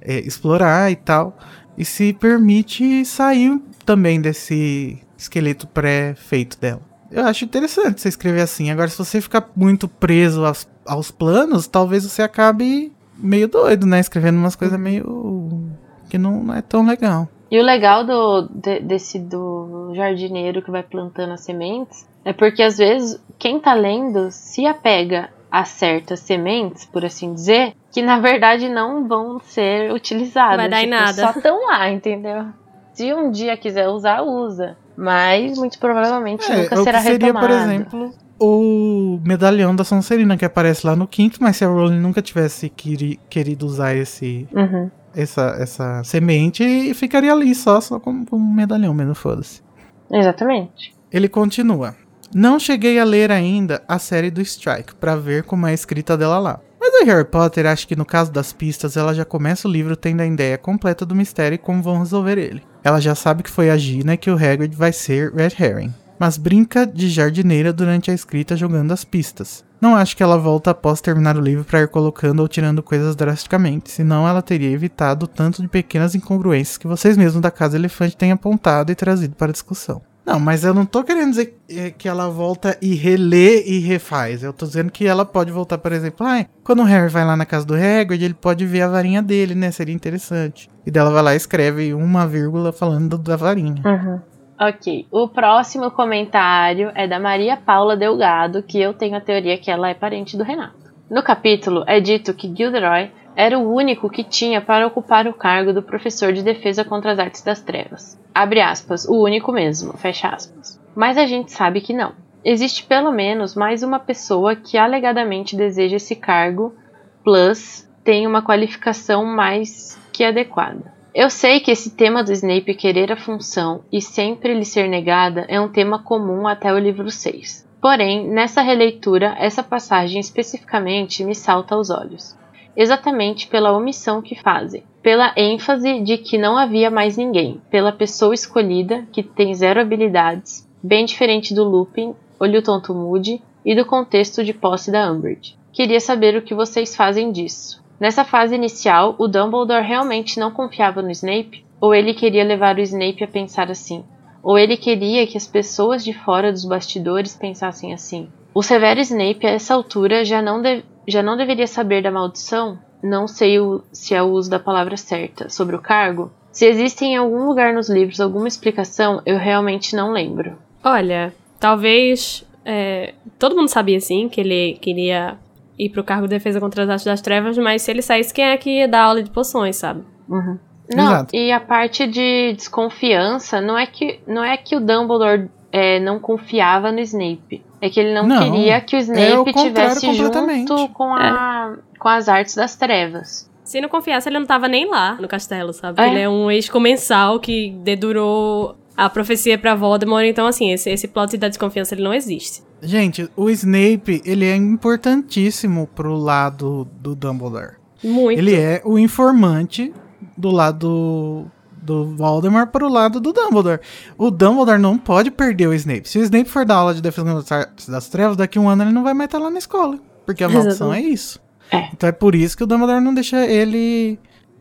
D: é, explorar e tal. E se permite sair também desse esqueleto pré-feito dela. Eu acho interessante você escrever assim. Agora, se você ficar muito preso aos, aos planos, talvez você acabe meio doido, né? Escrevendo umas coisas meio. que não, não é tão legal.
A: E o legal do, de- desse do jardineiro que vai plantando as sementes é porque às vezes quem tá lendo se apega a certas sementes, por assim dizer, que na verdade não vão ser utilizadas.
C: Vai dar em
A: Tipo,
C: nada.
A: Só estão lá, entendeu? Se um dia quiser usar, usa. Mas muito provavelmente nunca
D: É, o
A: será
D: que seria,
A: retomado.
D: por exemplo, o medalhão da Sonserina que aparece lá no quinto, mas se a Rowling nunca tivesse queri- querido usar esse,
A: Uhum.
D: essa, essa semente, ficaria ali só, só como como um medalhão mesmo, foda-se.
A: Exatamente.
D: Ele continua. Não cheguei a ler ainda a série do Strike pra ver como é a escrita dela lá. A Harry Potter acho que no caso das pistas ela já começa o livro tendo a ideia completa do mistério e como vão resolver ele. Ela já sabe que foi a Gina e que o Hagrid vai ser Red Herring. Mas brinca de jardineira durante a escrita jogando as pistas. Não acho que ela volta após terminar o livro para ir colocando ou tirando coisas drasticamente, senão ela teria evitado o tanto de pequenas incongruências que vocês mesmos da Casa Elefante têm apontado e trazido para a discussão. Não, mas eu não tô querendo dizer é, que ela volta e relê e refaz. Eu tô dizendo que ela pode voltar, por exemplo, ai, quando o Harry vai lá na casa do Hagrid, ele pode ver a varinha dele, né? Seria interessante. E dela vai lá e escreve uma vírgula falando da varinha.
A: Uhum. Ok, o próximo comentário é da Maria Paula Delgado, que eu tenho a teoria que ela é parente do Renato. No capítulo é dito que Gilderoy era o único que tinha para ocupar o cargo do professor de defesa contra as artes das trevas. Abre aspas, o único mesmo, fecha aspas. Mas a gente sabe que não. Existe pelo menos mais uma pessoa que alegadamente deseja esse cargo, plus tem uma qualificação mais que adequada. Eu sei que esse tema do Snape querer a função e sempre lhe ser negada é um tema comum até o livro 6. Porém, nessa releitura, essa passagem especificamente me salta aos olhos. Exatamente pela omissão que fazem, pela ênfase de que não havia mais ninguém, pela pessoa escolhida, que tem zero habilidades, bem diferente do Lupin, Olho Tonto Moody e do contexto de posse da Umbridge. Queria saber o que vocês fazem disso. Nessa fase inicial, o Dumbledore realmente não confiava no Snape? Ou ele queria levar o Snape a pensar assim? Ou ele queria que as pessoas de fora dos bastidores pensassem assim? O severo Snape, a essa altura, já não, de- já não deveria saber da maldição? Não sei o- se é o uso da palavra certa. Sobre o cargo? Se existe em algum lugar nos livros alguma explicação, eu realmente não lembro.
C: Olha, talvez. é, todo mundo sabia, sim, que ele queria ir pro cargo de defesa contra as artes das trevas, mas se ele saísse, quem é que ia dar aula de poções, sabe?
A: Uhum. Não,
D: Exato.
A: e a parte de desconfiança não é que, não é que o Dumbledore é, não confiava no Snape. É que ele não,
D: Não,
A: queria que o
D: é
A: Snape
D: contrário
A: tivesse junto com, a, com as artes das trevas.
C: Se não confiasse, ele não tava nem lá no castelo, sabe?
A: É.
C: Ele é um ex-comensal que dedurou a profecia pra Voldemort, então assim, esse, esse plot da desconfiança ele não existe.
D: Gente, o Snape, ele é importantíssimo pro lado do Dumbledore.
C: Muito.
D: Ele é o informante do lado do Voldemort pro lado do Dumbledore. O Dumbledore não pode perder o Snape. Se o Snape for dar aula de defesa das trevas, daqui a um ano ele não vai mais estar lá na escola. Porque a maldição é isso.
A: É.
D: Então é por isso que o Dumbledore não deixa ele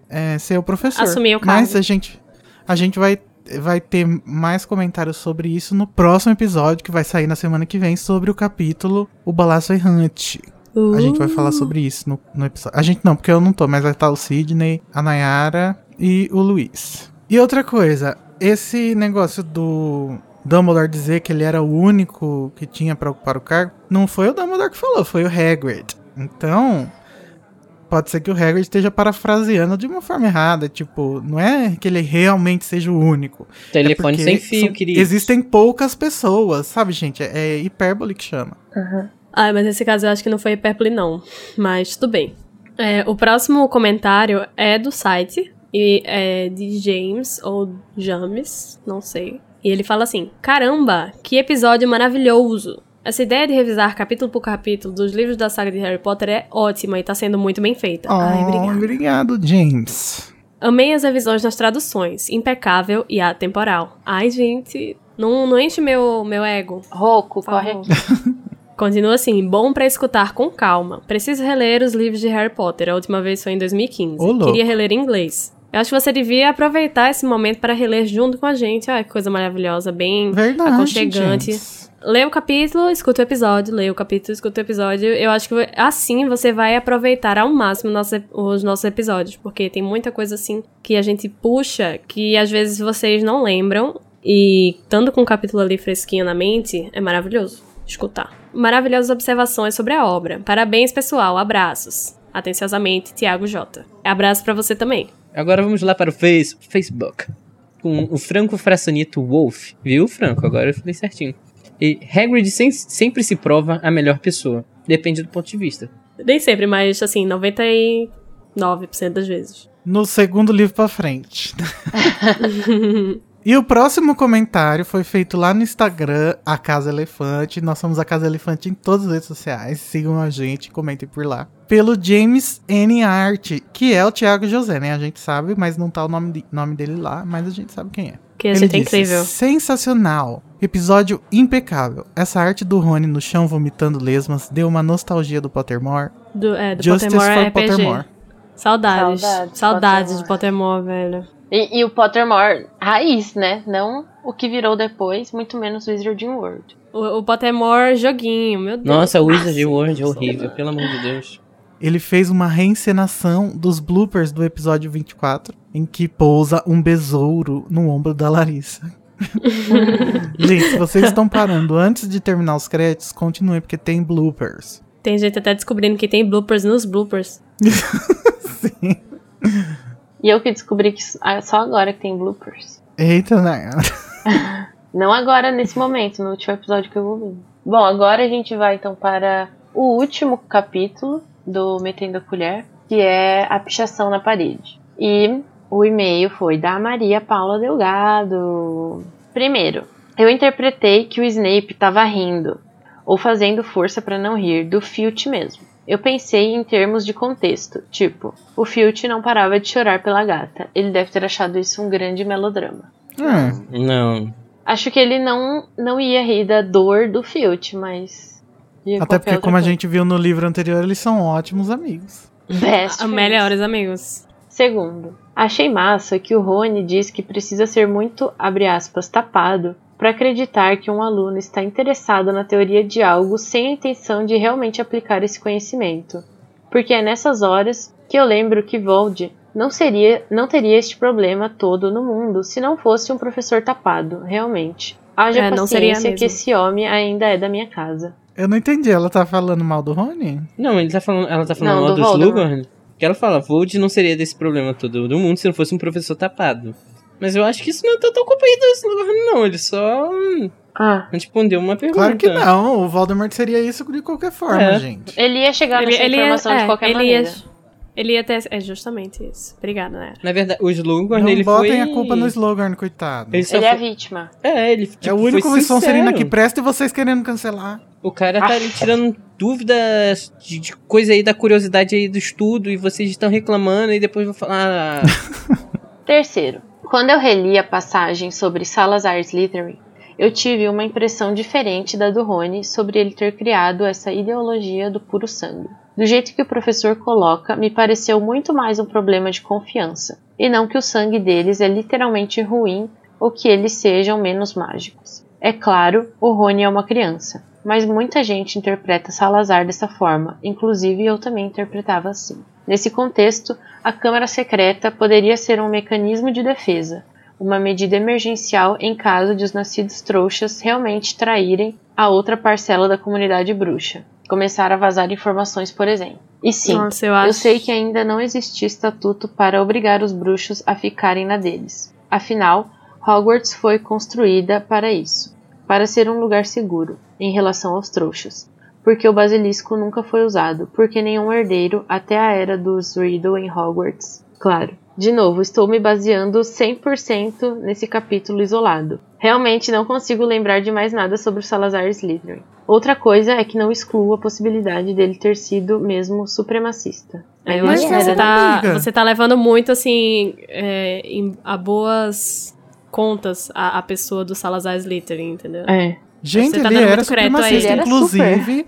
D: é, ser o professor.
C: Assumir o cargo.
D: Mas a gente, a gente vai, vai ter mais comentários sobre isso no próximo episódio, que vai sair na semana que vem, sobre o capítulo O Balaço Errante. A gente vai falar sobre isso no, no episódio. A gente não, porque eu não tô, mas vai estar o Sidney, a Nayara e o Luiz. E outra coisa, esse negócio do Dumbledore dizer que ele era o único que tinha pra ocupar o cargo, não foi o Dumbledore que falou, foi o Hagrid. Então, pode ser que o Hagrid esteja parafraseando de uma forma errada, tipo, não é que ele realmente seja o único.
B: Telefone
D: é
B: sem fio,
D: são-
B: querido.
D: Existem poucas pessoas, sabe, gente? É, é hipérbole que chama.
C: Ah, mas nesse caso eu acho que não foi hipérbole, não. Mas tudo bem. É, o próximo comentário é do site, e é de James, ou James, não sei. E ele fala assim: Caramba, que episódio maravilhoso! Essa ideia de revisar capítulo por capítulo dos livros da saga de Harry Potter é ótima e tá sendo muito bem feita. Ai,
D: Oh,
C: obrigada.
D: obrigado, James.
C: Amei as revisões nas traduções, impecável e atemporal. Ai, gente, não, não enche meu, meu ego.
A: Roco, corre. (laughs)
C: Continua assim, bom pra escutar com calma. Preciso reler os livros de Harry Potter. A última vez foi em 2015.
D: Ô, louco.
C: Queria reler em inglês. Eu acho que você devia aproveitar esse momento para reler junto com a gente. Ai, que coisa maravilhosa, bem
D: Verdade,
C: aconchegante.
D: James.
C: Lê o capítulo, escuta o episódio, lê o capítulo, escuta o episódio. Eu acho que assim você vai aproveitar ao máximo nosso- os nossos episódios, porque tem muita coisa assim que a gente puxa que às vezes vocês não lembram. E estando com o capítulo ali fresquinho na mente, é maravilhoso escutar. Maravilhosas observações sobre a obra. Parabéns, pessoal. Abraços. Atenciosamente, Tiago J. Abraço pra você também.
B: Agora vamos lá para o face, Facebook. Com o Franco Fraçonito Wolf. Viu, Franco? Agora eu falei certinho. E Hagrid sem- sempre se prova a melhor pessoa. Depende do ponto de vista.
C: Nem sempre, mas assim, 99% das vezes.
D: No segundo livro pra frente. (laughs) E o próximo comentário foi feito lá no Instagram, a Casa Elefante. Nós somos a Casa Elefante em todas as redes sociais. Sigam a gente, comentem por lá. Pelo James N. Art, que é o Thiago José, né? A gente sabe, mas não tá o nome, de- nome dele lá, mas a gente sabe quem é.
C: Que a gente é
D: disse,
C: incrível.
D: Sensacional. Episódio impecável. Essa arte do Rony no chão vomitando lesmas deu uma nostalgia do Pottermore.
C: Do, é, do
D: Justice
C: Pottermore
D: for
C: RPG.
D: Pottermore.
C: Saudades.
A: Saudades,
C: Saudades, de Pottermore, velho.
A: E, e o Pottermore raiz, né? Não o que virou depois, muito menos Wizarding World.
C: O, o Pottermore joguinho, meu Deus.
B: Nossa, o Wizard World é horrível, pelo amor de Deus.
D: Ele fez uma reencenação dos bloopers do episódio 24, em que pousa um besouro no ombro da Larissa. (laughs) Gente, se vocês estão parando antes de terminar os créditos, continue, porque tem bloopers.
C: Tem gente até descobrindo que tem bloopers nos bloopers. (laughs)
D: Sim.
A: E eu que descobri que ah, só agora que tem bloopers.
D: Eita, né? (laughs)
A: Não agora, nesse momento, no último episódio que eu vou ver. Bom, agora a gente vai então para o último capítulo do Metendo a Colher, que é a pichação na parede. E o e-mail foi da Maria Paula Delgado. Primeiro, eu interpretei que o Snape estava rindo, ou fazendo força para não rir, do Filch mesmo. Eu pensei em termos de contexto, tipo, o Filch não parava de chorar pela gata. Ele deve ter achado isso um grande melodrama.
D: Hum,
B: Não.
A: Acho que ele não, não ia rir da dor do Filch, mas. De
D: até porque, como a
A: coisa.
D: gente viu no livro anterior, eles são ótimos amigos.
A: Best
C: Ah,
A: friends.
C: Melhores amigos.
A: Segundo, achei massa que o Rony diz que precisa ser muito, abre aspas, tapado para acreditar que um aluno está interessado na teoria de algo sem a intenção de realmente aplicar esse conhecimento. Porque é nessas horas que eu lembro que Vold não seria, não teria este problema todo no mundo se não fosse um professor tapado, realmente. Haja
C: É, não seria
A: paciência que esse homem ainda é da minha casa.
D: Eu não entendi, ela tá falando mal do Rony?
B: Não, ele tá falando, ela tá falando
A: Não,
B: mal
A: do
B: do
A: Voldemort.
B: Slughorn. Que ela fala, Vold não seria desse problema todo do mundo se não fosse um professor tapado. Mas eu acho que isso não é tanto culpa aí do Slughorn, não. Ele só
A: Ah,
B: respondeu uma pergunta.
D: Claro que não, o Voldemort seria isso de qualquer forma,
B: É.
D: gente.
A: ele ia chegar nessa informação
C: ia,
A: de
C: é,
A: qualquer
C: ele
A: maneira.
C: Ia, ele ia ter. É justamente isso. Obrigada, né?
B: Na verdade, o Slughorn,
D: Não
B: ele
D: botem
B: foi...
D: a culpa no slogan, coitado.
B: Ele
A: Ele é a
B: foi...
A: vítima.
B: É, ele tipo,
D: é o único
B: foi
D: Sonserina que presta e vocês querendo cancelar.
B: O cara tá
A: Ah.
B: ali tirando dúvidas de, de coisa aí da curiosidade aí do estudo e vocês estão reclamando e depois vão falar... ah, (laughs)
A: Terceiro, Quando eu reli a passagem sobre Salazar Slytherin, eu tive uma impressão diferente da do Rony sobre ele ter criado essa ideologia do puro sangue. Do jeito que o professor coloca, me pareceu muito mais um problema de confiança, e não que o sangue deles é literalmente ruim ou que eles sejam menos mágicos. É claro, o Rony é uma criança, mas muita gente interpreta Salazar dessa forma, inclusive eu também interpretava assim. Nesse contexto, a Câmara Secreta poderia ser um mecanismo de defesa, uma medida emergencial em caso de os nascidos trouxas realmente traírem a outra parcela da comunidade bruxa, começar a vazar informações, por exemplo. E sim,
C: Nossa, eu,
A: eu
C: acho...
A: sei que ainda não existia estatuto para obrigar os bruxos a ficarem na deles. Afinal, Hogwarts foi construída para isso, para ser um lugar seguro em relação aos trouxas, porque o basilisco nunca foi usado, porque nenhum herdeiro até a era dos Riddle em Hogwarts. Claro. De novo, estou me baseando 100% nesse capítulo isolado. Realmente não consigo lembrar de mais nada sobre o Salazar Slytherin. Outra coisa é que não excluo a possibilidade dele ter sido mesmo supremacista.
C: É, eu
D: Mas
C: acho que você tá, você tá levando muito, assim, é, em- a boas contas a, a pessoa do Salazar Slytherin, entendeu?
A: É.
D: Gente,
C: tá
D: ele era
C: a
D: supremacista.
A: ele.
D: Inclusive,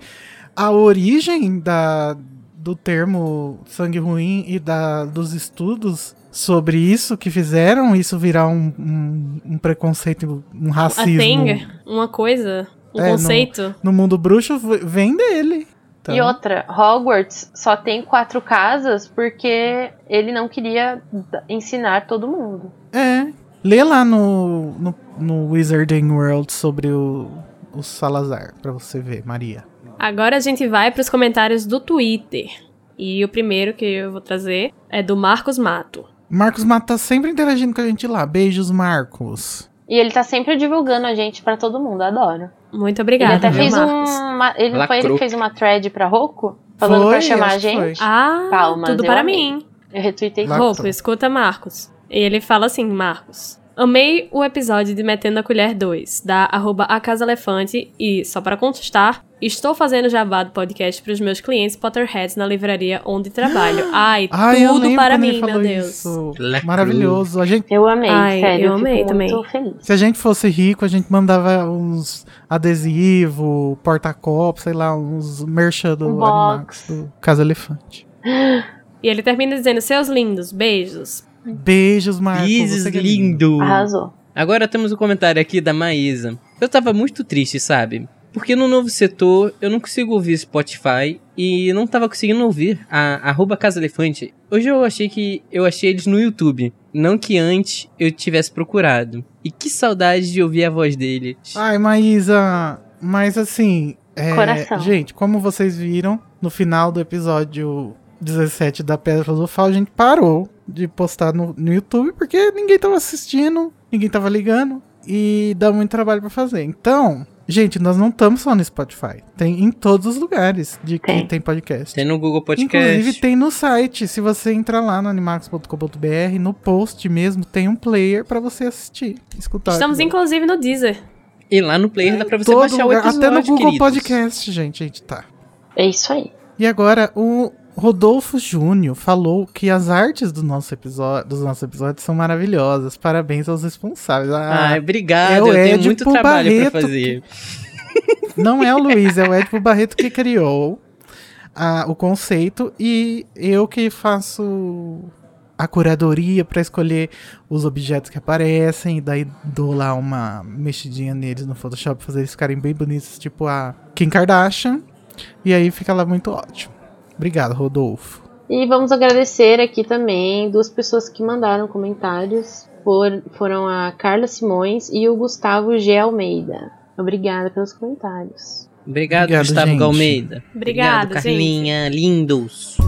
D: a origem da, do termo sangue ruim e da, dos estudos sobre isso que fizeram isso virar um, um, um preconceito, um
C: A
D: racismo
C: thing, uma coisa, um
D: É, no-
C: conceito.
D: no mundo bruxo vem dele. Então,
A: E outra, Hogwarts só tem quatro casas porque ele não queria ensinar todo mundo.
D: É. Lê lá no, no, no Wizarding World sobre o, o Salazar, pra você ver, Maria.
C: Agora a gente vai pros comentários do Twitter. E o primeiro que eu vou trazer é do Marcos Mato.
D: Marcos Mato tá sempre interagindo com a gente lá. Beijos, Marcos.
A: E ele tá sempre divulgando a gente pra todo mundo, adoro.
C: Muito
A: Ele
C: obrigada,
A: até
C: viu,
A: fez
C: Marcos?
A: uma. Ele não foi ele que fez uma thread pra Roku? Falando
D: Foi,
A: pra chamar a
D: que foi.
A: gente?
C: Ah,
A: Palmas,
C: tudo para
A: amei.
C: mim.
A: Eu retuitei
D: Lá-
C: Roupa, escuta, Marcos. Ele fala assim, Marcos. Amei o episódio de Metendo a Colher 2, da arroba A Casa Elefante, e, só para contestar, estou fazendo jabá do podcast para os meus clientes Potterheads na livraria onde trabalho. (gasps) Ai,
D: Ai,
C: tudo para mim, meu Deus.
D: isso. Maravilhoso. A gente,
A: Eu amei,
C: Ai,
A: sério.
C: eu
A: Eu,
C: amei também.
D: se a gente fosse rico, a gente mandava uns adesivo, porta-copo, sei lá, uns merchan do
A: Um
D: Animax, do Casa Elefante. (gasps)
C: E ele termina dizendo, seus lindos, beijos.
D: Beijos, você que é lindo.
A: Arrasou.
B: Agora temos o comentário aqui da Maísa. Eu tava muito triste, sabe? Porque no novo setor eu não consigo ouvir Spotify e não tava conseguindo ouvir a arroba Casa Elefante. Hoje eu achei que eu achei eles no YouTube. Não que antes eu tivesse procurado. E que saudade de ouvir a voz deles.
D: Ai, Maísa, mas assim, é,
A: Coração.
D: gente, como vocês viram, no final do episódio 17 da Pedra Filosofal, a gente parou de postar no, no YouTube porque ninguém tava assistindo, ninguém tava ligando e dá muito trabalho pra fazer. Então, gente, nós não estamos só no Spotify, tem em todos os lugares de que
A: Tem.
D: tem podcast.
B: Tem no Google Podcast.
D: Inclusive tem no site, se você entrar lá no animax.com.br, no post mesmo tem um player pra você assistir, escutar. o
C: Estamos, inclusive, no Deezer.
B: E lá no player dá pra você baixar o
D: lugar,
B: episódio,
D: Até no Google
B: queridos.
D: Podcast, gente, a gente tá.
A: É isso aí.
D: E agora, o Rodolfo Júnior falou que as artes do nosso episódio, dos nossos episódios são maravilhosas. Parabéns aos responsáveis. Ah,
B: Ai, obrigado.
D: é
B: eu tenho
D: Édipo
B: muito trabalho
D: Barreto
B: pra fazer. (laughs)
D: Não é o Luiz, é o Edipo Barreto que criou a- o conceito e eu que faço a curadoria pra escolher os objetos que aparecem, e daí dou lá uma mexidinha neles no Photoshop pra fazer eles ficarem bem bonitos, tipo a Kim Kardashian. E aí fica lá muito ótimo. Obrigado, Rodolfo.
A: E vamos agradecer aqui também duas pessoas que mandaram comentários. For- foram a Carla Simões e o Gustavo G. Almeida. Obrigada pelos comentários.
B: Obrigado,
D: Obrigado,
B: Gustavo
D: gente.
B: Galmeida.
C: Obrigada,
B: Obrigado, Carlinha. Lindos.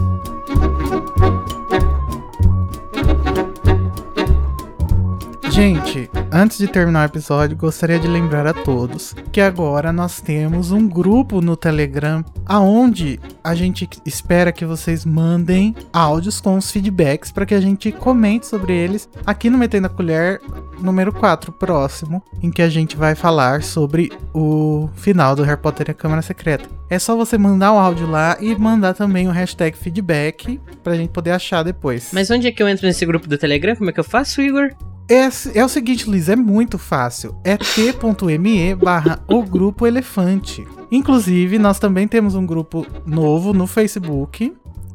D: Gente, antes de terminar o episódio, gostaria de lembrar a todos que agora nós temos um grupo no Telegram aonde a gente espera que vocês mandem áudios com os feedbacks para que a gente comente sobre eles aqui no Metendo a Colher número 4 próximo, em que a gente vai falar sobre o final do Harry Potter e a Câmara Secreta. É só você mandar o áudio lá e mandar também o hashtag feedback pra gente poder achar depois.
B: Mas onde é que eu entro nesse grupo do Telegram? Como é que eu faço, Igor?
D: É, é o seguinte, Luiz, é muito fácil. É t.me barra o grupo elefante. Inclusive, nós também temos um grupo novo no Facebook.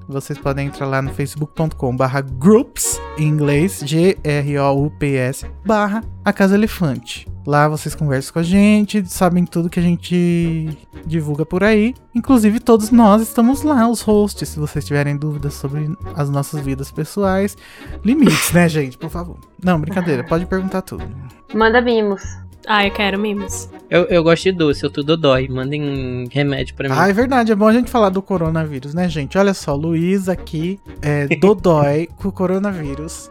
D: Vocês podem entrar lá no facebook.com barra groups, em inglês, G-R-O-U-P-S, barra a Casa Elefante. Lá vocês conversam com a gente, sabem tudo que a gente divulga por aí. Inclusive, todos nós estamos lá, os hosts, se vocês tiverem dúvidas sobre as nossas vidas pessoais. Limites, né, gente? Por favor. Não, brincadeira, pode perguntar tudo.
A: Manda mimos.
C: Ah, eu quero mimos.
B: Eu, eu gosto de doce, eu tudo dói. Mandem remédio pra mim.
D: Ah, é verdade, é bom a gente falar do coronavírus, né, gente? Olha só, Luiz aqui é dodói (laughs) com o coronavírus.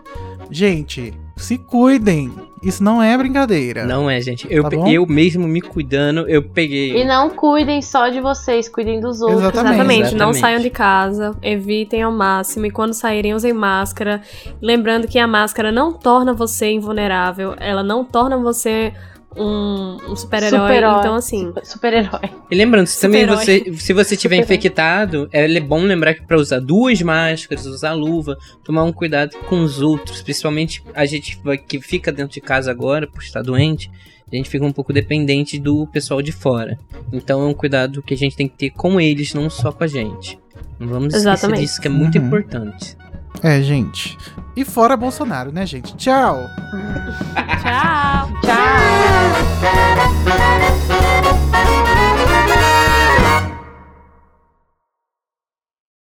D: Gente, se cuidem. Isso não é brincadeira.
B: Não é, gente. Eu,
D: Tá
B: eu mesmo me cuidando, eu peguei.
A: E não cuidem só de vocês, cuidem dos outros.
D: Exatamente.
C: Exatamente, não saiam de casa, evitem ao máximo e quando saírem usem máscara. Lembrando que a máscara não torna você invulnerável, ela não torna você um, um super-herói.
A: Super-herói.
C: então, assim,
A: Super- Super-herói.
B: E lembrando, se também você, se você tiver infectado, é bom lembrar que pra usar duas máscaras, usar luva, tomar um cuidado com os outros, principalmente a gente que fica dentro de casa agora por estar doente, a gente fica um pouco dependente do pessoal de fora. Então é um cuidado que a gente tem que ter com eles, não só com a gente. Não vamos esquecer
C: Exatamente.
B: disso que é muito
D: Uhum.
B: importante.
D: É, gente. E fora Bolsonaro, né, gente? Tchau. Tchau.
C: Tchau.
A: Tchau.